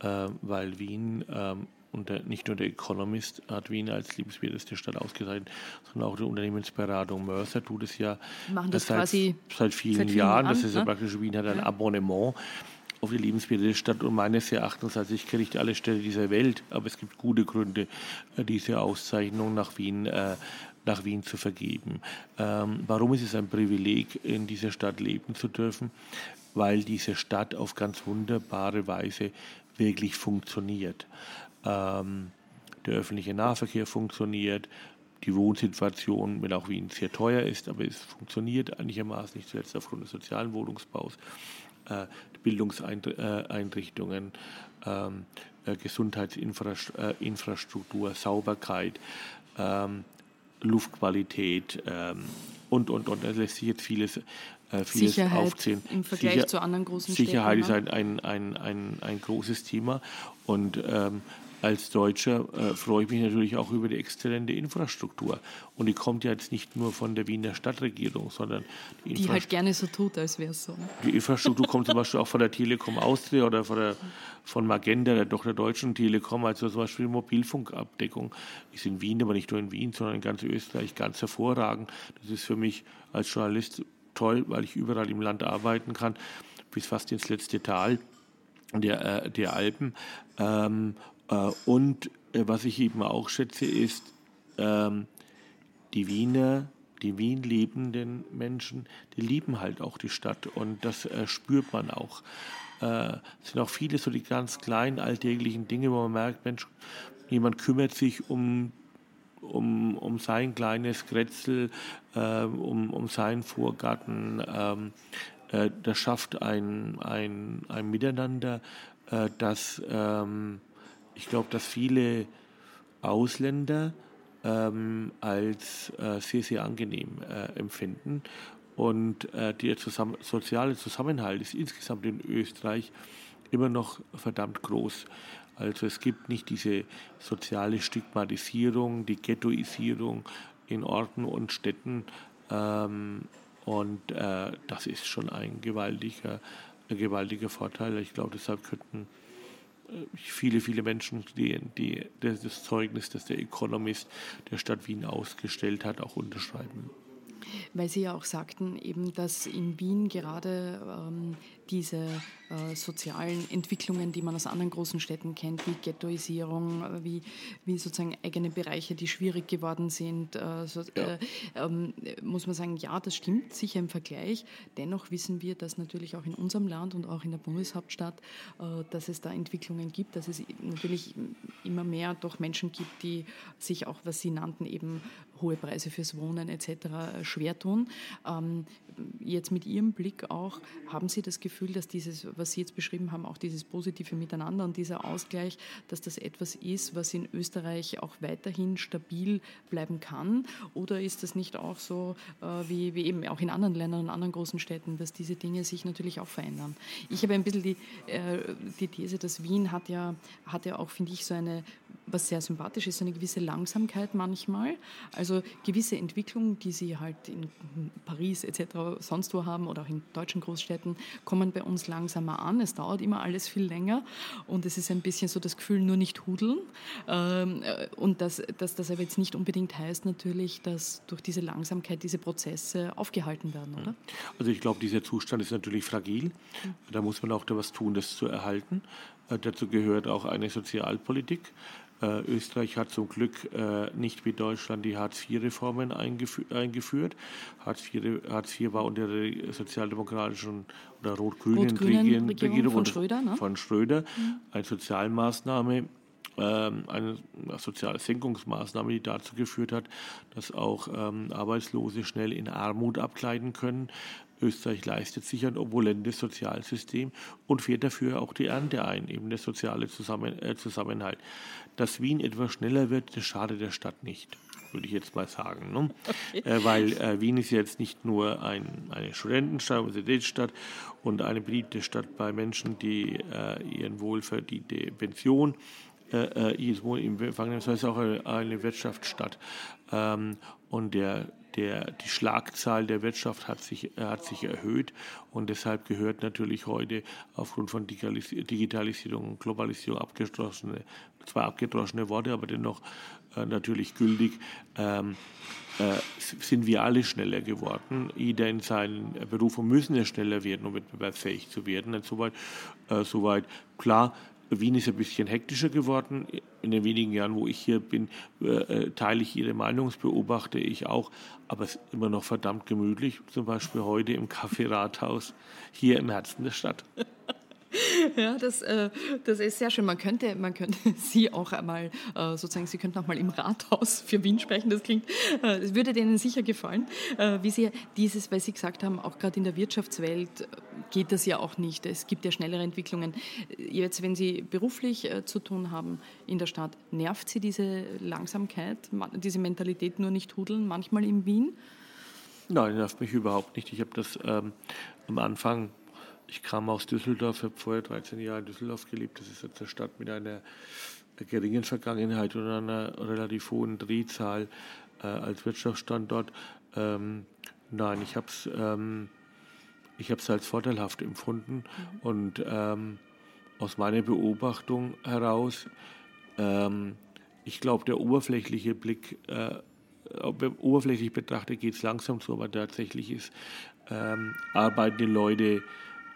äh, weil Wien ähm, und der, nicht nur der Economist hat Wien als liebenswerteste Stadt ausgezeichnet, sondern auch die Unternehmensberatung Mercer tut es ja Machen das seit, quasi seit vielen, seit vielen Jahren. An, das ist ja ne? praktisch, Wien hat ein ja. Abonnement auf die lebenswerte Stadt und meines Erachtens, also ich kenne nicht alle Städte dieser Welt, aber es gibt gute Gründe, äh, diese Auszeichnung nach Wien äh, nach Wien zu vergeben. Ähm, warum ist es ein Privileg, in dieser Stadt leben zu dürfen? Weil diese Stadt auf ganz wunderbare Weise wirklich funktioniert. Ähm, der öffentliche Nahverkehr funktioniert, die Wohnsituation, wenn auch Wien sehr teuer ist, aber es funktioniert einigermaßen, nicht zuletzt aufgrund des sozialen Wohnungsbaus, äh, Bildungseinrichtungen, ähm, äh, Gesundheitsinfrastruktur, Sauberkeit, ähm, Luftqualität ähm, und, und, und. Da lässt sich jetzt vieles äh, vieles Sicherheit aufzählen. Im Vergleich Sicher zu anderen großen Sicherheit Städten, ist ne? ein, ein, ein, ein, ein großes Thema und ähm, als Deutscher äh, freue ich mich natürlich auch über die exzellente Infrastruktur. Und die kommt ja jetzt nicht nur von der Wiener Stadtregierung, sondern die, die halt gerne so tut, als wäre es so. Die Infrastruktur kommt zum Beispiel auch von der Telekom Austria oder von, der, von Magenta, der doch der deutschen Telekom, also zum Beispiel die Mobilfunkabdeckung ist in Wien, aber nicht nur in Wien, sondern in ganz Österreich ganz hervorragend. Das ist für mich als Journalist toll, weil ich überall im Land arbeiten kann, bis fast ins letzte Tal der, äh, der Alpen. Ähm, äh, und äh, was ich eben auch schätze, ist, ähm, die Wiener, die Wien lebenden Menschen, die lieben halt auch die Stadt und das äh, spürt man auch. Es sind auch viele so die ganz kleinen alltäglichen Dinge, wo man merkt, Mensch, jemand kümmert sich um um, um sein kleines Kretzel, äh, um, um seinen Vorgarten. Ähm, äh, das schafft ein, ein, ein Miteinander, äh, das ähm, ich glaube, dass viele Ausländer ähm, als äh, sehr, sehr angenehm äh, empfinden. Und äh, der zusammen, soziale Zusammenhalt ist insgesamt in Österreich immer noch verdammt groß. Also es gibt nicht diese soziale Stigmatisierung, die Ghettoisierung in Orten und Städten. Ähm, und äh, das ist schon ein gewaltiger, ein gewaltiger Vorteil. Ich glaube, deshalb könnten viele, viele Menschen, die, die das Zeugnis, das der Economist der Stadt Wien ausgestellt hat, auch unterschreiben. Weil Sie ja auch sagten, eben, dass in Wien gerade ähm, diese äh, sozialen Entwicklungen, die man aus anderen großen Städten kennt, wie Ghettoisierung, äh, wie, wie sozusagen eigene Bereiche, die schwierig geworden sind, äh, so, ja. Äh, ähm, muss man sagen, ja, das stimmt sicher im Vergleich. Dennoch wissen wir, dass natürlich auch in unserem Land und auch in der Bundeshauptstadt, äh, dass es da Entwicklungen gibt, dass es natürlich immer mehr doch Menschen gibt, die sich auch, was Sie nannten, eben hohe Preise fürs Wohnen etc. Schwer tun. Ähm, jetzt mit Ihrem Blick auch, haben Sie das Gefühl, dass dieses, was Sie jetzt beschrieben haben, auch dieses positive Miteinander und dieser Ausgleich, dass das etwas ist, was in Österreich auch weiterhin stabil bleiben kann? Oder ist das nicht auch so äh, wie, wie eben auch in anderen Ländern und anderen großen Städten, dass diese Dinge sich natürlich auch verändern? Ich habe ein bisschen die, äh, die These, dass Wien hat ja, hat ja auch, finde ich, so eine, was sehr sympathisch ist, eine gewisse Langsamkeit manchmal. Also gewisse Entwicklungen, die Sie halt in Paris etc sonst wo haben oder auch in deutschen Großstädten, kommen bei uns langsamer an. Es dauert immer alles viel länger und es ist ein bisschen so das Gefühl, nur nicht hudeln. Ähm, äh, und dass, dass das aber jetzt nicht unbedingt heißt natürlich, dass durch diese Langsamkeit diese Prozesse aufgehalten werden, oder? Also ich glaube, dieser Zustand ist natürlich fragil. Da muss man auch da was tun, das zu erhalten. Äh, dazu gehört auch eine Sozialpolitik. Äh, Österreich hat zum Glück äh, nicht wie Deutschland die Hartz-IV-Reformen eingefü eingeführt. Hartz IV, Hartz IV war unter der sozialdemokratischen oder rot-grünen Rot Regierung, Regierung, von Schröder, ne? von Schröder mhm. eine Sozialmaßnahme, ähm, eine soziale Senkungsmaßnahme, die dazu geführt hat, dass auch ähm, Arbeitslose schnell in Armut abgleiten können. Österreich leistet sich ein opulentes Sozialsystem und fährt dafür auch die Ernte ein, eben der soziale Zusammen äh, Zusammenhalt. Dass Wien etwas schneller wird, das schadet der Stadt nicht, würde ich jetzt mal sagen. Ne? Okay. Äh, weil äh, Wien ist jetzt nicht nur ein, eine Studentenstadt, Universitätsstadt und eine beliebte Stadt bei Menschen, die äh, ihren wohlverdiente Pension äh, jedes Monat im Empfang sondern es ist auch eine, eine Wirtschaftsstadt. Ähm, und der der, die Schlagzahl der Wirtschaft hat sich, hat sich erhöht und deshalb gehört natürlich heute aufgrund von Digitalisierung und Globalisierung abgeschlossene, zwar abgedroschene Worte, aber dennoch äh, natürlich gültig, ähm, äh, sind wir alle schneller geworden. Jeder in seinen Berufen müssen ja schneller werden, um wettbewerbsfähig zu werden. Insoweit, äh, soweit klar, Wien ist ein bisschen hektischer geworden. In den wenigen Jahren, wo ich hier bin, äh, äh teile ich Ihre Meinung, beobachte ich auch. Aber es ist immer noch verdammt gemütlich, zum Beispiel heute im Café Rathaus hier im Herzen der Stadt. Ja, das, äh, das ist sehr schön. Man könnte, man könnte Sie auch einmal, äh, sozusagen, Sie könnten auch mal im Rathaus für Wien sprechen. Das klingt, äh, würde denen sicher gefallen. Äh, wie Sie dieses, weil Sie gesagt haben, auch gerade in der Wirtschaftswelt äh, geht das ja auch nicht. Es gibt ja schnellere Entwicklungen. Jetzt, wenn Sie beruflich äh, zu tun haben in der Stadt, nervt Sie diese Langsamkeit, diese Mentalität nur nicht hudeln, manchmal in Wien? Nein, nervt mich überhaupt nicht. Ich habe das ähm, am Anfang ich kam aus Düsseldorf, habe vorher 13 Jahre in Düsseldorf gelebt. Das ist jetzt eine Stadt mit einer geringen Vergangenheit und einer relativ hohen Drehzahl äh, als Wirtschaftsstandort. Ähm, nein, ich habe es ähm, ich als vorteilhaft empfunden mhm. und ähm, aus meiner Beobachtung heraus, ähm, ich glaube, der oberflächliche Blick, äh, oberflächlich betrachtet geht es langsam so, aber tatsächlich ist, ähm, arbeiten die Leute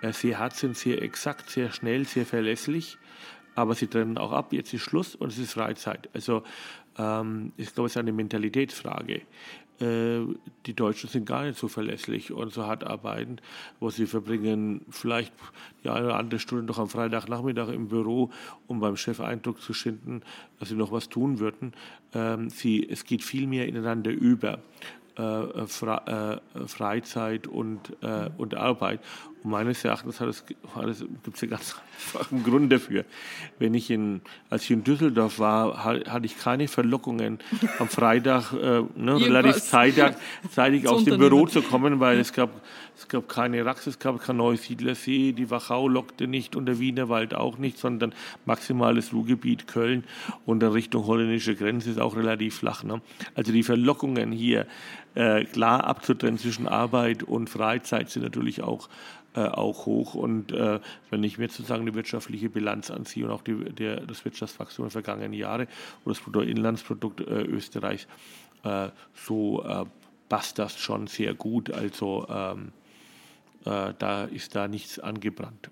äh, sehr hart, sind sehr exakt, sehr schnell, sehr verlässlich aber sie trennen auch ab, jetzt ist Schluss und es ist Freizeit. Also ähm, ich glaube, es ist eine Mentalitätsfrage. Äh, die Deutschen sind gar nicht so verlässlich und so hart arbeiten, wo sie verbringen vielleicht die eine oder andere Stunde noch am Freitagnachmittag im Büro, um beim Chef Eindruck zu schinden, dass sie noch was tun würden. Ähm, sie, es geht viel mehr ineinander über. Äh, Freizeit und, und Arbeit. Meines Erachtens gibt es ja ganz einfach einen Grund dafür. Wenn ich in, als ich in Düsseldorf war, hatte ich keine Verlockungen, am Freitag äh, ne, relativ zeitig, zeitig aus dem Büro zu kommen, weil es gab, es gab keine Rax, es gab kein Neusiedlersee, die Wachau lockte nicht und der Wienerwald auch nicht, sondern maximales Ruhrgebiet Köln und dann Richtung holländische Grenze ist auch relativ flach. Ne? Also die Verlockungen hier äh, klar abzutrennen zwischen Arbeit und Freizeit sind natürlich auch, äh, auch hoch. Und äh, wenn ich mir sozusagen die wirtschaftliche Bilanz anziehe und auch die, der, das Wirtschaftswachstum der vergangenen Jahre und das Bruttoinlandsprodukt äh, Österreichs, äh, so äh, passt das schon sehr gut. Also ähm, da ist da nichts angebrannt.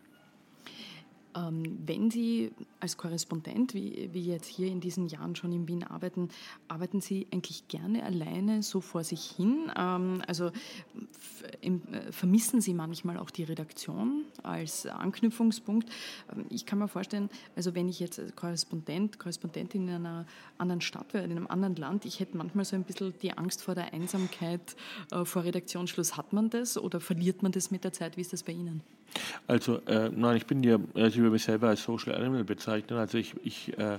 Ähm, wenn Sie als Korrespondent, wie, wie jetzt hier in diesen Jahren schon in Wien arbeiten, arbeiten Sie eigentlich gerne alleine so vor sich hin? Ähm, also äh, vermissen Sie manchmal auch die Redaktion als Anknüpfungspunkt? Ähm, ich kann mir vorstellen, also wenn ich jetzt Korrespondent, Korrespondentin in einer anderen Stadt wäre, in einem anderen Land, ich hätte manchmal so ein bisschen die Angst vor der Einsamkeit äh, vor Redaktionsschluss. Hat man das oder verliert man das mit der Zeit? Wie ist das bei Ihnen? Also, äh, nein, ich bin ja, also würde mich selber als Social Animal bezeichnen. Also ich, ich, äh,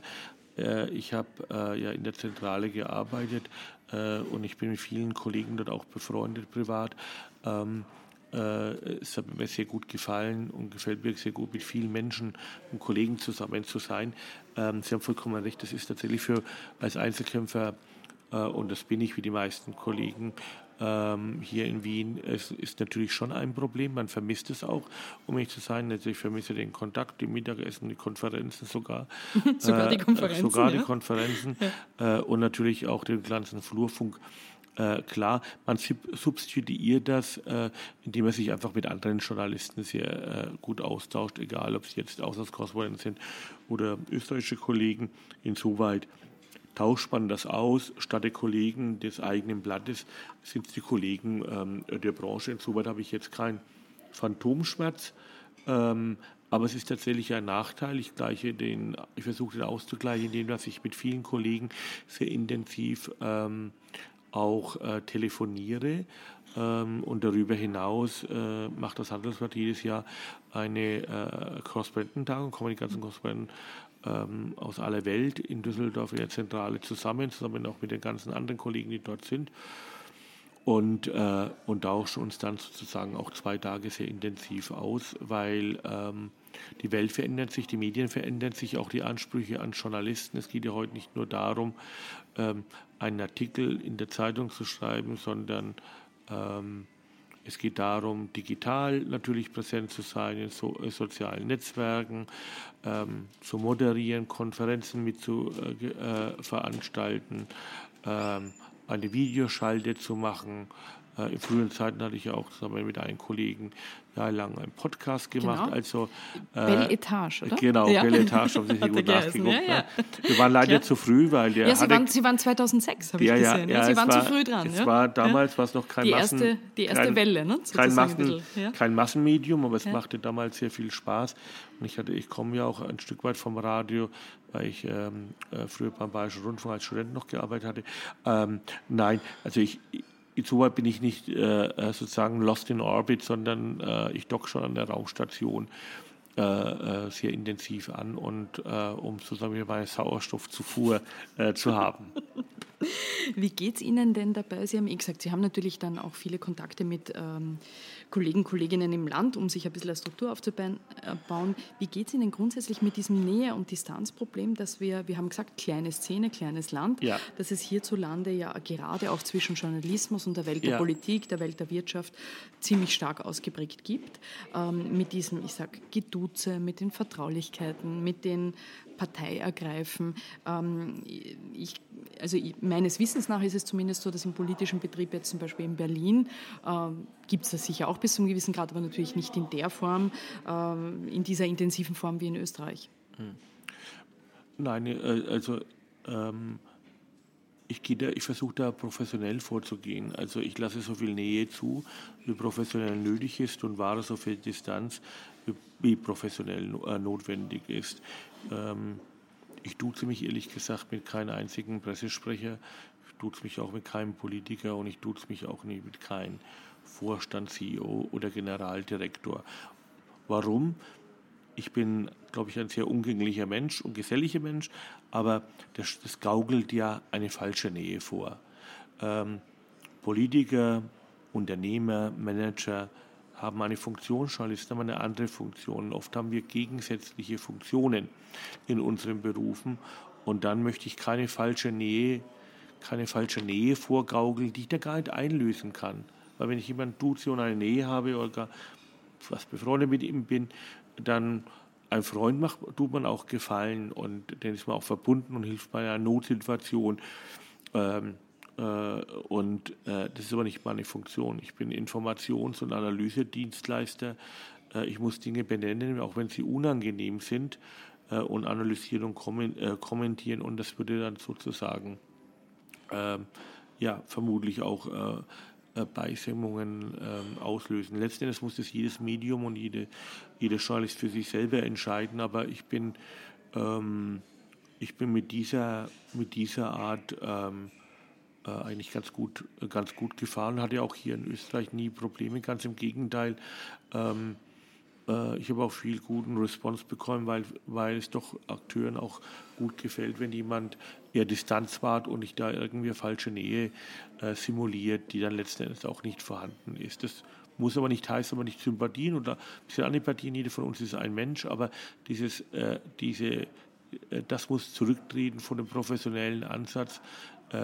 äh ich habe äh, ja in der Zentrale gearbeitet äh, und ich bin mit vielen Kollegen dort auch befreundet privat. Ähm, äh, es hat mir sehr gut gefallen und gefällt mir sehr gut, mit vielen Menschen und Kollegen zusammen zu sein. Ähm, Sie haben vollkommen recht, das ist tatsächlich für als Einzelkämpfer und das bin ich wie die meisten Kollegen, ähm, hier in Wien es ist natürlich schon ein Problem. Man vermisst es auch, um nicht zu sein. Also ich vermisse den Kontakt, die Mittagessen, die Konferenzen sogar. sogar die äh, Konferenzen. sogar ja. die Konferenzen ja. äh, und natürlich auch den ganzen Flurfunk. Äh, klar, man substituiert das, äh, indem man sich einfach mit anderen Journalisten sehr äh, gut austauscht, egal ob sie jetzt Auslandskorrespondenten sind oder österreichische Kollegen. Insoweit tauscht man das aus. Statt der Kollegen des eigenen Blattes sind es die Kollegen ähm, der Branche. Insoweit habe ich jetzt keinen Phantomschmerz. Ähm, aber es ist tatsächlich ein Nachteil. Ich, gleiche den, ich versuche den auszugleichen, indem ich mit vielen Kollegen sehr intensiv ähm, auch äh, telefoniere. Ähm, und darüber hinaus äh, macht das Handelsblatt jedes Jahr eine äh, Korrespondententagung, Kommunikationskorrespondenten ähm, aus aller Welt in Düsseldorf in der Zentrale zusammen, zusammen auch mit den ganzen anderen Kollegen, die dort sind. Und, äh, und tauschen uns dann sozusagen auch zwei Tage sehr intensiv aus, weil ähm, die Welt verändert sich, die Medien verändern sich, auch die Ansprüche an Journalisten. Es geht ja heute nicht nur darum, ähm, einen Artikel in der Zeitung zu schreiben, sondern ähm, es geht darum, digital natürlich präsent zu sein in so, äh, sozialen Netzwerken, ähm, zu moderieren, Konferenzen mit zu äh, äh, veranstalten, ähm, eine Videoschalte zu machen. Äh, in frühen Zeiten hatte ich ja auch zusammen mit einem Kollegen jahrelang einen Podcast gemacht. Genau. Also, äh, Belle Etage, oder? Genau, ja. Belle Etage, haben Sie sich gut nachgeguckt. Ja, ja. Ne? Wir waren leider ja. zu früh, weil der. Ja, Sie, waren, Sie waren 2006, habe ich gesehen. Ja, Sie waren war, zu früh dran. Es war damals war es noch kein die Massen, erste, die erste kein, Welle, ne? Kein, Massen, kein Massenmedium, aber es machte damals sehr viel Spaß. Und ich, ich komme ja auch ein Stück weit vom Radio, weil ich ähm, äh, früher beim Bayerischen Rundfunk als Student noch gearbeitet hatte. Ähm, nein, also ich, insoweit bin ich nicht äh, äh, sozusagen lost in orbit, sondern äh, ich docke schon an der Raumstation äh, äh sehr intensiv an und äh, um sozusagen meine Sauerstoffzufuhr zu haben. Wie geht es Ihnen denn dabei? Sie haben eh gesagt, Sie haben natürlich dann auch viele Kontakte mit ähm, Kollegen, Kolleginnen im Land, um sich ein bisschen eine Struktur aufzubauen. Wie geht es Ihnen grundsätzlich mit diesem Nähe- und Distanzproblem, dass wir, wir haben gesagt, kleine Szene, kleines Land, ja. dass es hierzulande ja gerade auch zwischen Journalismus und der Welt der ja. Politik, der Welt der Wirtschaft ziemlich stark ausgeprägt gibt. Ähm, mit diesem, ich sage, Geduze, mit den Vertraulichkeiten, mit den Partei ergreifen. Ähm, ich, also meines Wissens nach ist es zumindest so, dass im politischen Betrieb jetzt zum Beispiel in Berlin ähm, gibt es das sicher auch bis zu einem gewissen Grad, aber natürlich nicht in der Form, ähm, in dieser intensiven Form wie in Österreich. Hm. Nein, äh, also ähm, ich, ich versuche da professionell vorzugehen. Also ich lasse so viel Nähe zu, wie professionell nötig ist und wahre so viel Distanz, wie, professionell äh, notwendig ist. Ähm, ich duze mich ehrlich gesagt mit keinem einzigen Pressesprecher, ich duze mich auch mit keinem Politiker und ich duze mich auch nicht mit keinem Vorstand, CEO oder Generaldirektor. Warum? Ich bin, glaube ich, ein sehr umgänglicher Mensch und geselliger Mensch, aber das, das gaukelt ja eine falsche Nähe vor. Ähm, Politiker, Unternehmer, Manager, haben eine Funktion, Journalisten haben eine andere Funktion. Oft haben wir gegensätzliche Funktionen in unseren Berufen und dann möchte ich keine falsche Nähe, keine falsche Nähe vorgaukeln, die ich da gar nicht einlösen kann. Weil wenn ich jemanden duze und eine Nähe habe oder gar was befreundet mit ihm bin, dann ein Freund macht, tut man auch Gefallen und den ist man auch verbunden und hilft bei einer Notsituation. Ähm, äh, und äh, das ist aber nicht meine Funktion. Ich bin Informations- und Analysedienstleister. Äh, ich muss Dinge benennen, auch wenn sie unangenehm sind, und analysieren und kommentieren. Und das würde dann sozusagen ähm, ja, vermutlich auch Beisemmungen ähm, auslösen. Letztendlich muss das jedes Medium und jede, jeder Journalist für sich selber entscheiden, aber ich bin, ähm, ich bin mit, dieser, mit dieser Art ähm, äh, eigentlich ganz gut, ganz gut gefahren, hatte auch hier in Österreich nie Probleme, ganz im Gegenteil. Ähm, äh, ich habe auch viel guten Response bekommen, weil, weil es doch Akteuren auch gut gefällt, wenn jemand eher Distanz wahrt und nicht da irgendwie falsche Nähe äh, simuliert, die dann letzten Endes auch nicht vorhanden ist. Das muss aber nicht heißen, aber nicht Sympathien oder ein bisschen Antipathien. Jeder von uns ist ein Mensch, aber dieses, äh, diese, äh, das muss zurücktreten von dem professionellen Ansatz, äh,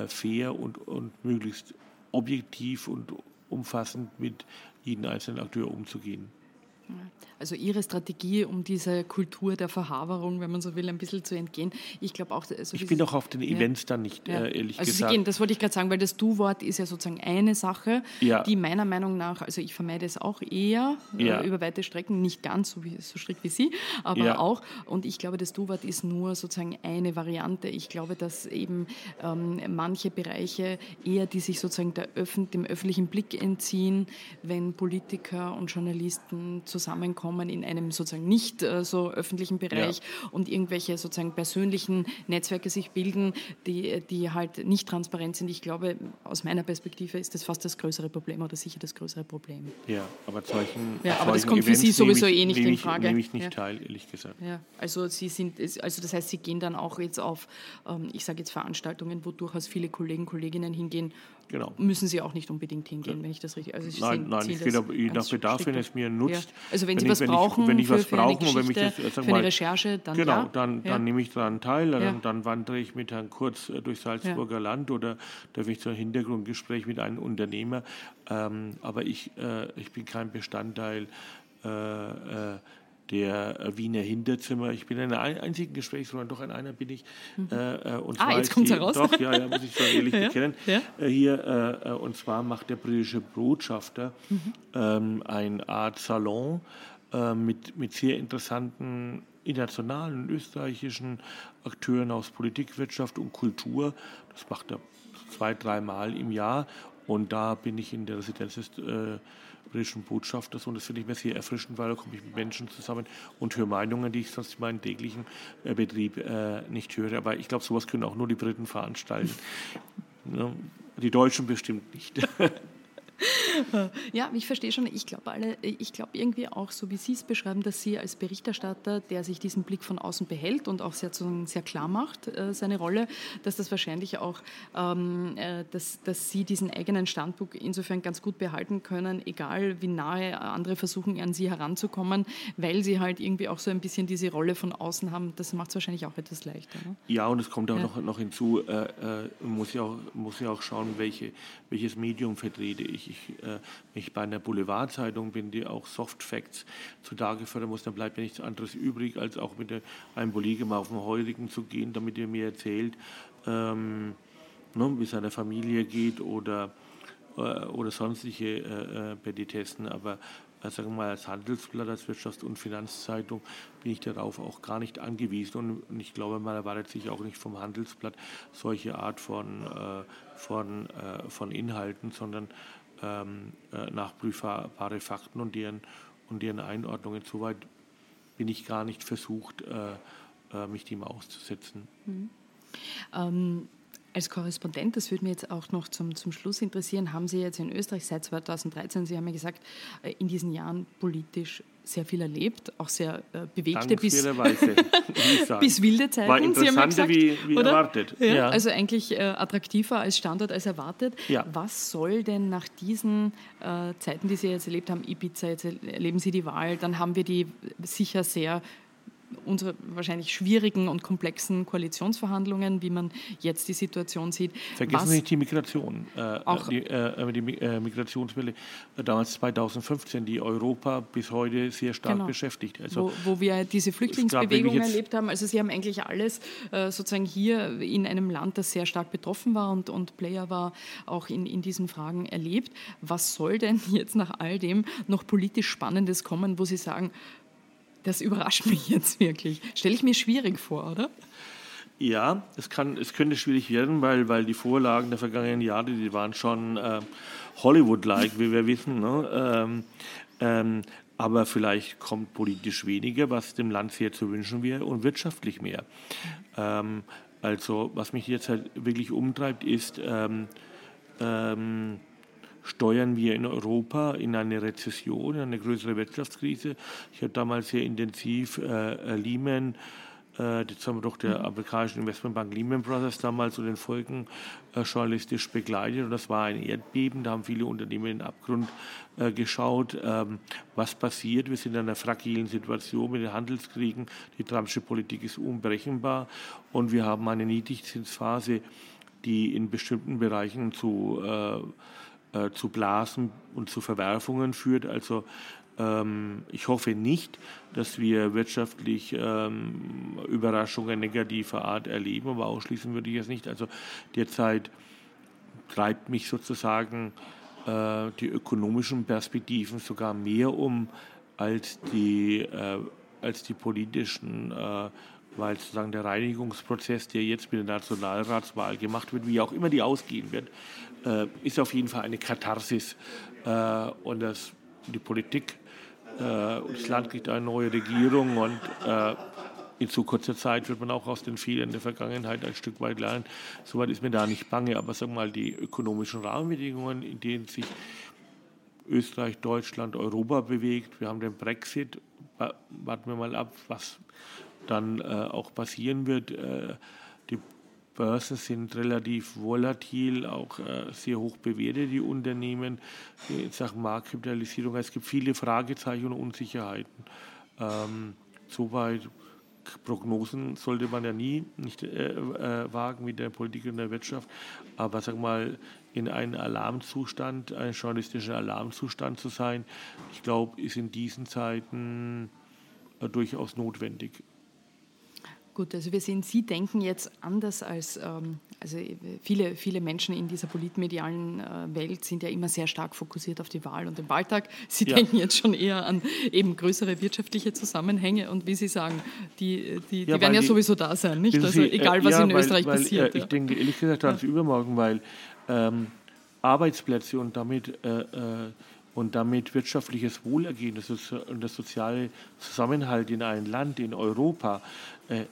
fair und, und möglichst objektiv und umfassend mit jedem einzelnen Akteur umzugehen. Also Ihre Strategie, um dieser Kultur der Verhaberung, wenn man so will, ein bisschen zu entgehen. Ich glaube auch. Also ich bin auch auf den Events ja. dann nicht, ja. äh, ehrlich also gesagt. Sie gehen, das wollte ich gerade sagen, weil das Du-Wort ist ja sozusagen eine Sache, ja. die meiner Meinung nach, also ich vermeide es auch eher äh, über weite Strecken, nicht ganz so, wie, so strikt wie Sie, aber auch. Und ich glaube, das Du-Wort ist nur sozusagen eine Variante. Ich glaube, dass eben ähm, manche Bereiche eher, die sich sozusagen Öffn dem öffentlichen Blick entziehen, wenn Politiker und Journalisten zu zusammenkommen in einem sozusagen nicht äh, so öffentlichen Bereich ja. und irgendwelche sozusagen persönlichen Netzwerke sich bilden, die, die halt nicht transparent sind. Ich glaube, aus meiner Perspektive ist das fast das größere Problem oder sicher das größere Problem. Ja, aber solchen Ja, aber das kommt Events für Sie sowieso ich, eh nicht in Frage. Nehme ich nicht ja. teil, ehrlich gesagt. Ja, also Sie sind, also das heißt, Sie gehen dann auch jetzt auf, ähm, ich sage jetzt Veranstaltungen, wo durchaus viele Kollegen, Kolleginnen hingehen, Genau. Müssen Sie auch nicht unbedingt hingehen, ja. wenn ich das richtig. Also nein, sehen, nein, ich gehe je nach Bedarf, wenn es mir nutzt. Ja. Also wenn Sie was brauchen, wenn ich was brauche, für eine, das, für eine Recherche, dann genau, ja. dann, dann nehme ich daran teil. Dann, dann, wandere ich mit Herrn Kurz äh, durch Salzburger Land oder darf ich zu einem Hintergrundgespräch mit einem Unternehmer. Ähm, aber ich, äh, ich bin kein Bestandteil. Äh, äh, der äh, Wiener Hinterzimmer. Ich bin in einer einzigen Gesprächsrunde, doch in einer bin ich. Mhm. Äh, äh und ah, jetzt kommt es heraus. Doch, ja, ja, muss ich schon ehrlich ja, bekennen. Ja. Äh, hier, äh, und zwar macht der britische Botschafter mhm. ähm, eine Art Salon äh, mit, mit sehr interessanten internationalen österreichischen Akteuren aus Politik, Wirtschaft und Kultur. Das macht er zwei, dreimal im Jahr. Und da bin ich in der Residenz des britischen Botschafters und das finde ich mir sehr erfrischend, weil da komme ich mit Menschen zusammen und höre Meinungen, die ich sonst in meinem täglichen äh, Betrieb äh, nicht höre. Aber ich glaube, sowas können auch nur die Briten veranstalten. ja, die Deutschen bestimmt nicht. ja, ich verstehe schon. Ich glaube alle, ich glaube irgendwie auch, so wie Sie es beschreiben, dass Sie als Berichterstatter, der sich diesen Blick von außen behält und auch sehr, sehr klar macht, äh, seine Rolle, dass das wahrscheinlich auch, ähm, äh, dass, dass Sie diesen eigenen Standpunkt insofern ganz gut behalten können, egal wie nahe andere versuchen, an Sie heranzukommen, weil Sie halt irgendwie auch so ein bisschen diese Rolle von außen haben. Das macht es wahrscheinlich auch etwas leichter. Ne? Ja, und es kommt auch ja. noch, noch hinzu, äh, äh, muss, ich auch, muss ich auch schauen, welche, welches Medium vertrete ich ich, äh, wenn ich bei einer Boulevardzeitung bin, die auch Soft Facts zutage fördern muss, dann bleibt mir nichts anderes übrig, als auch mit einem Kollegen mal auf den Heurigen zu gehen, damit er mir erzählt, ähm, ne, wie es seiner Familie geht oder, äh, oder sonstige äh, äh Petitessen. Aber äh, sagen wir mal, als Handelsblatt, als Wirtschafts- und Finanzzeitung bin ich darauf auch gar nicht angewiesen. Und ich glaube, man erwartet sich auch nicht vom Handelsblatt solche Art von, äh, von, äh, von Inhalten, sondern ähm, äh, nachprüfbare Fakten und deren, und deren Einordnungen. Soweit bin ich gar nicht versucht, äh, äh, mich dem auszusetzen. Mhm. Ähm, als Korrespondent, das würde mich jetzt auch noch zum, zum Schluss interessieren, haben Sie jetzt in Österreich seit 2013, Sie haben ja gesagt, äh, in diesen Jahren politisch sehr viel erlebt, auch sehr äh, bewegte bis, bis wilde Zeiten. War interessanter gesagt, wie, wie erwartet. Ja, ja. Also eigentlich äh, attraktiver als Standort als erwartet. Ja. Was soll denn nach diesen äh, Zeiten, die Sie jetzt erlebt haben, Ibiza, jetzt erleben Sie die Wahl, dann haben wir die sicher sehr unsere wahrscheinlich schwierigen und komplexen Koalitionsverhandlungen, wie man jetzt die Situation sieht. Vergessen Sie nicht die Migration, äh, auch die, äh, die äh, Migrationswelle äh, damals 2015, die Europa bis heute sehr stark genau. beschäftigt. Also, wo, wo, wir diese Flüchtlingsbewegung erlebt haben. Also Sie haben eigentlich alles äh, sozusagen hier in einem Land, das sehr stark betroffen war und, und Player war, auch in, in diesen Fragen erlebt. Was soll denn jetzt nach all dem noch politisch Spannendes kommen, wo Sie sagen, das überrascht mich jetzt wirklich. Stelle ich mir schwierig vor, oder? Ja, es, kann, es könnte schwierig werden, weil, weil die Vorlagen der vergangenen Jahre, die waren schon äh, Hollywood-like, wie wir wissen. Ne? Ähm, ähm, aber vielleicht kommt politisch weniger, was dem Land sehr zu wünschen wäre, und wirtschaftlich mehr. Ähm, also was mich jetzt halt wirklich umtreibt, ist, ähm, ähm, steuern wir in Europa in eine Rezession, in eine größere Wirtschaftskrise. Ich habe damals sehr intensiv äh, äh Lehman, äh, das haben wir doch der amerikanischen Investmentbank Lehman Brothers damals und den Folgen äh, journalistisch begleitet. Und das war ein Erdbeben, da haben viele Unternehmen in den Abgrund äh, geschaut, ähm, was passiert. Wir sind in einer fragilen Situation mit den Handelskriegen. Die Trumpsche Politik ist unberechenbar und wir haben eine Niedrigzinsphase, die in bestimmten Bereichen zu äh, äh, zu Blasen und zu Verwerfungen führt. Also ähm, ich hoffe nicht, dass wir wirtschaftlich ähm, Überraschungen negativer Art erleben, aber ausschließen würde ich es nicht. Also derzeit treibt mich sozusagen äh, die ökonomischen Perspektiven sogar mehr um als die, äh, als die politischen äh, weil sozusagen der Reinigungsprozess, der jetzt mit der Nationalratswahl gemacht wird, wie auch immer die ausgehen wird, äh, ist auf jeden Fall eine Katharsis. Äh, und das, die Politik, äh, das Land kriegt eine neue Regierung und äh, in zu kurzer Zeit wird man auch aus den Fehlern der Vergangenheit ein Stück weit lernen. Soweit ist mir da nicht bange, aber sagen mal, die ökonomischen Rahmenbedingungen, in denen sich Österreich, Deutschland, Europa bewegt. Wir haben den Brexit. Warten wir mal ab, was dann äh, auch passieren wird. Äh, Börsen sind relativ volatil, auch äh, sehr hoch bewertet, die Unternehmen in Sachen Marktkapitalisierung. Es gibt viele Fragezeichen und Unsicherheiten. Ähm, soweit Prognosen sollte man ja nie nicht äh, äh, wagen mit der Politik und der Wirtschaft, aber sag mal, in einem Alarmzustand, einen journalistischen Alarmzustand zu sein, ich glaube, ist in diesen Zeiten äh, durchaus notwendig. Gut, also wir sehen, Sie denken jetzt anders als ähm, also viele, viele Menschen in dieser politmedialen äh, Welt sind ja immer sehr stark fokussiert auf die Wahl und den Wahltag. Sie ja. denken jetzt schon eher an eben größere wirtschaftliche Zusammenhänge und wie Sie sagen, die, die, die ja, werden ja die, sowieso da sein, nicht? Also Sie, egal, was äh, ja, in weil, Österreich weil, passiert. Äh, ich denke ehrlich gesagt ganz übermorgen, weil ähm, Arbeitsplätze und damit äh, äh, und damit wirtschaftliches Wohlergehen und der soziale Zusammenhalt in einem Land, in Europa, äh,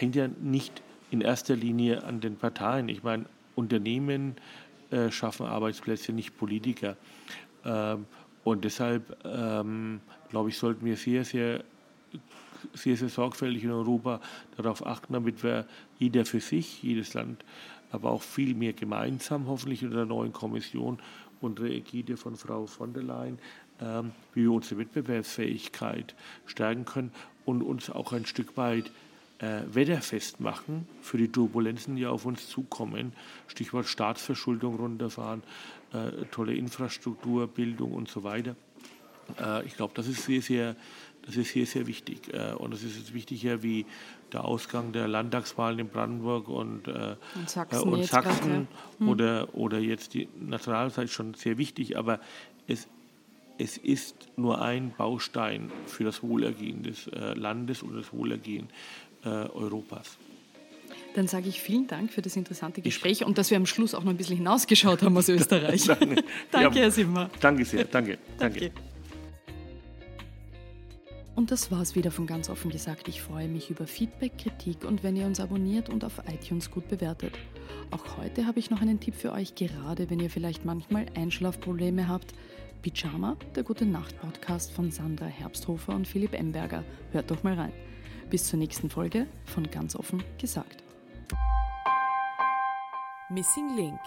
hängt ja nicht in erster Linie an den Parteien. Ich meine, Unternehmen, äh, schaffen Arbeitsplätze, nicht Politiker. Ähm, und deshalb, ähm, glaube ich, sollten wir sehr, sehr sehr, sehr sorgfältig in Europa darauf achten, damit wir jeder für sich, jedes Land, aber auch viel mehr gemeinsam, hoffentlich unter der neuen Kommission unter Ägide von Frau von der Leyen, ähm, wie wir unsere Wettbewerbsfähigkeit stärken können und uns auch ein Stück weit äh, wetterfest machen für die Turbulenzen, die auf uns zukommen. Stichwort Staatsverschuldung runterfahren, äh, tolle Infrastruktur, Bildung und so weiter. Äh, ich glaube, das ist sehr, sehr, das ist sehr, sehr wichtig. Äh, und es ist jetzt wichtiger wie der Ausgang der Landtagswahlen in Brandenburg und, äh, und Sachsen, und Sachsen hm. oder, oder jetzt die Nationalzeit schon sehr wichtig, aber es, es ist nur ein Baustein für das Wohlergehen des Landes und das Wohlergehen Europas. Dann sage ich vielen Dank für das interessante Gespräch ich und dass wir am Schluss auch noch ein bisschen hinausgeschaut haben aus Österreich. danke, ja, Herr Simmer. Danke sehr, danke. danke. danke. Und das war's wieder von ganz offen gesagt. Ich freue mich über Feedback, Kritik und wenn ihr uns abonniert und auf iTunes gut bewertet. Auch heute habe ich noch einen Tipp für euch, gerade wenn ihr vielleicht manchmal Einschlafprobleme habt. Pyjama, der gute Nacht-Podcast von Sandra Herbsthofer und Philipp Emberger. Hört doch mal rein. Bis zur nächsten Folge von ganz offen gesagt. Missing Link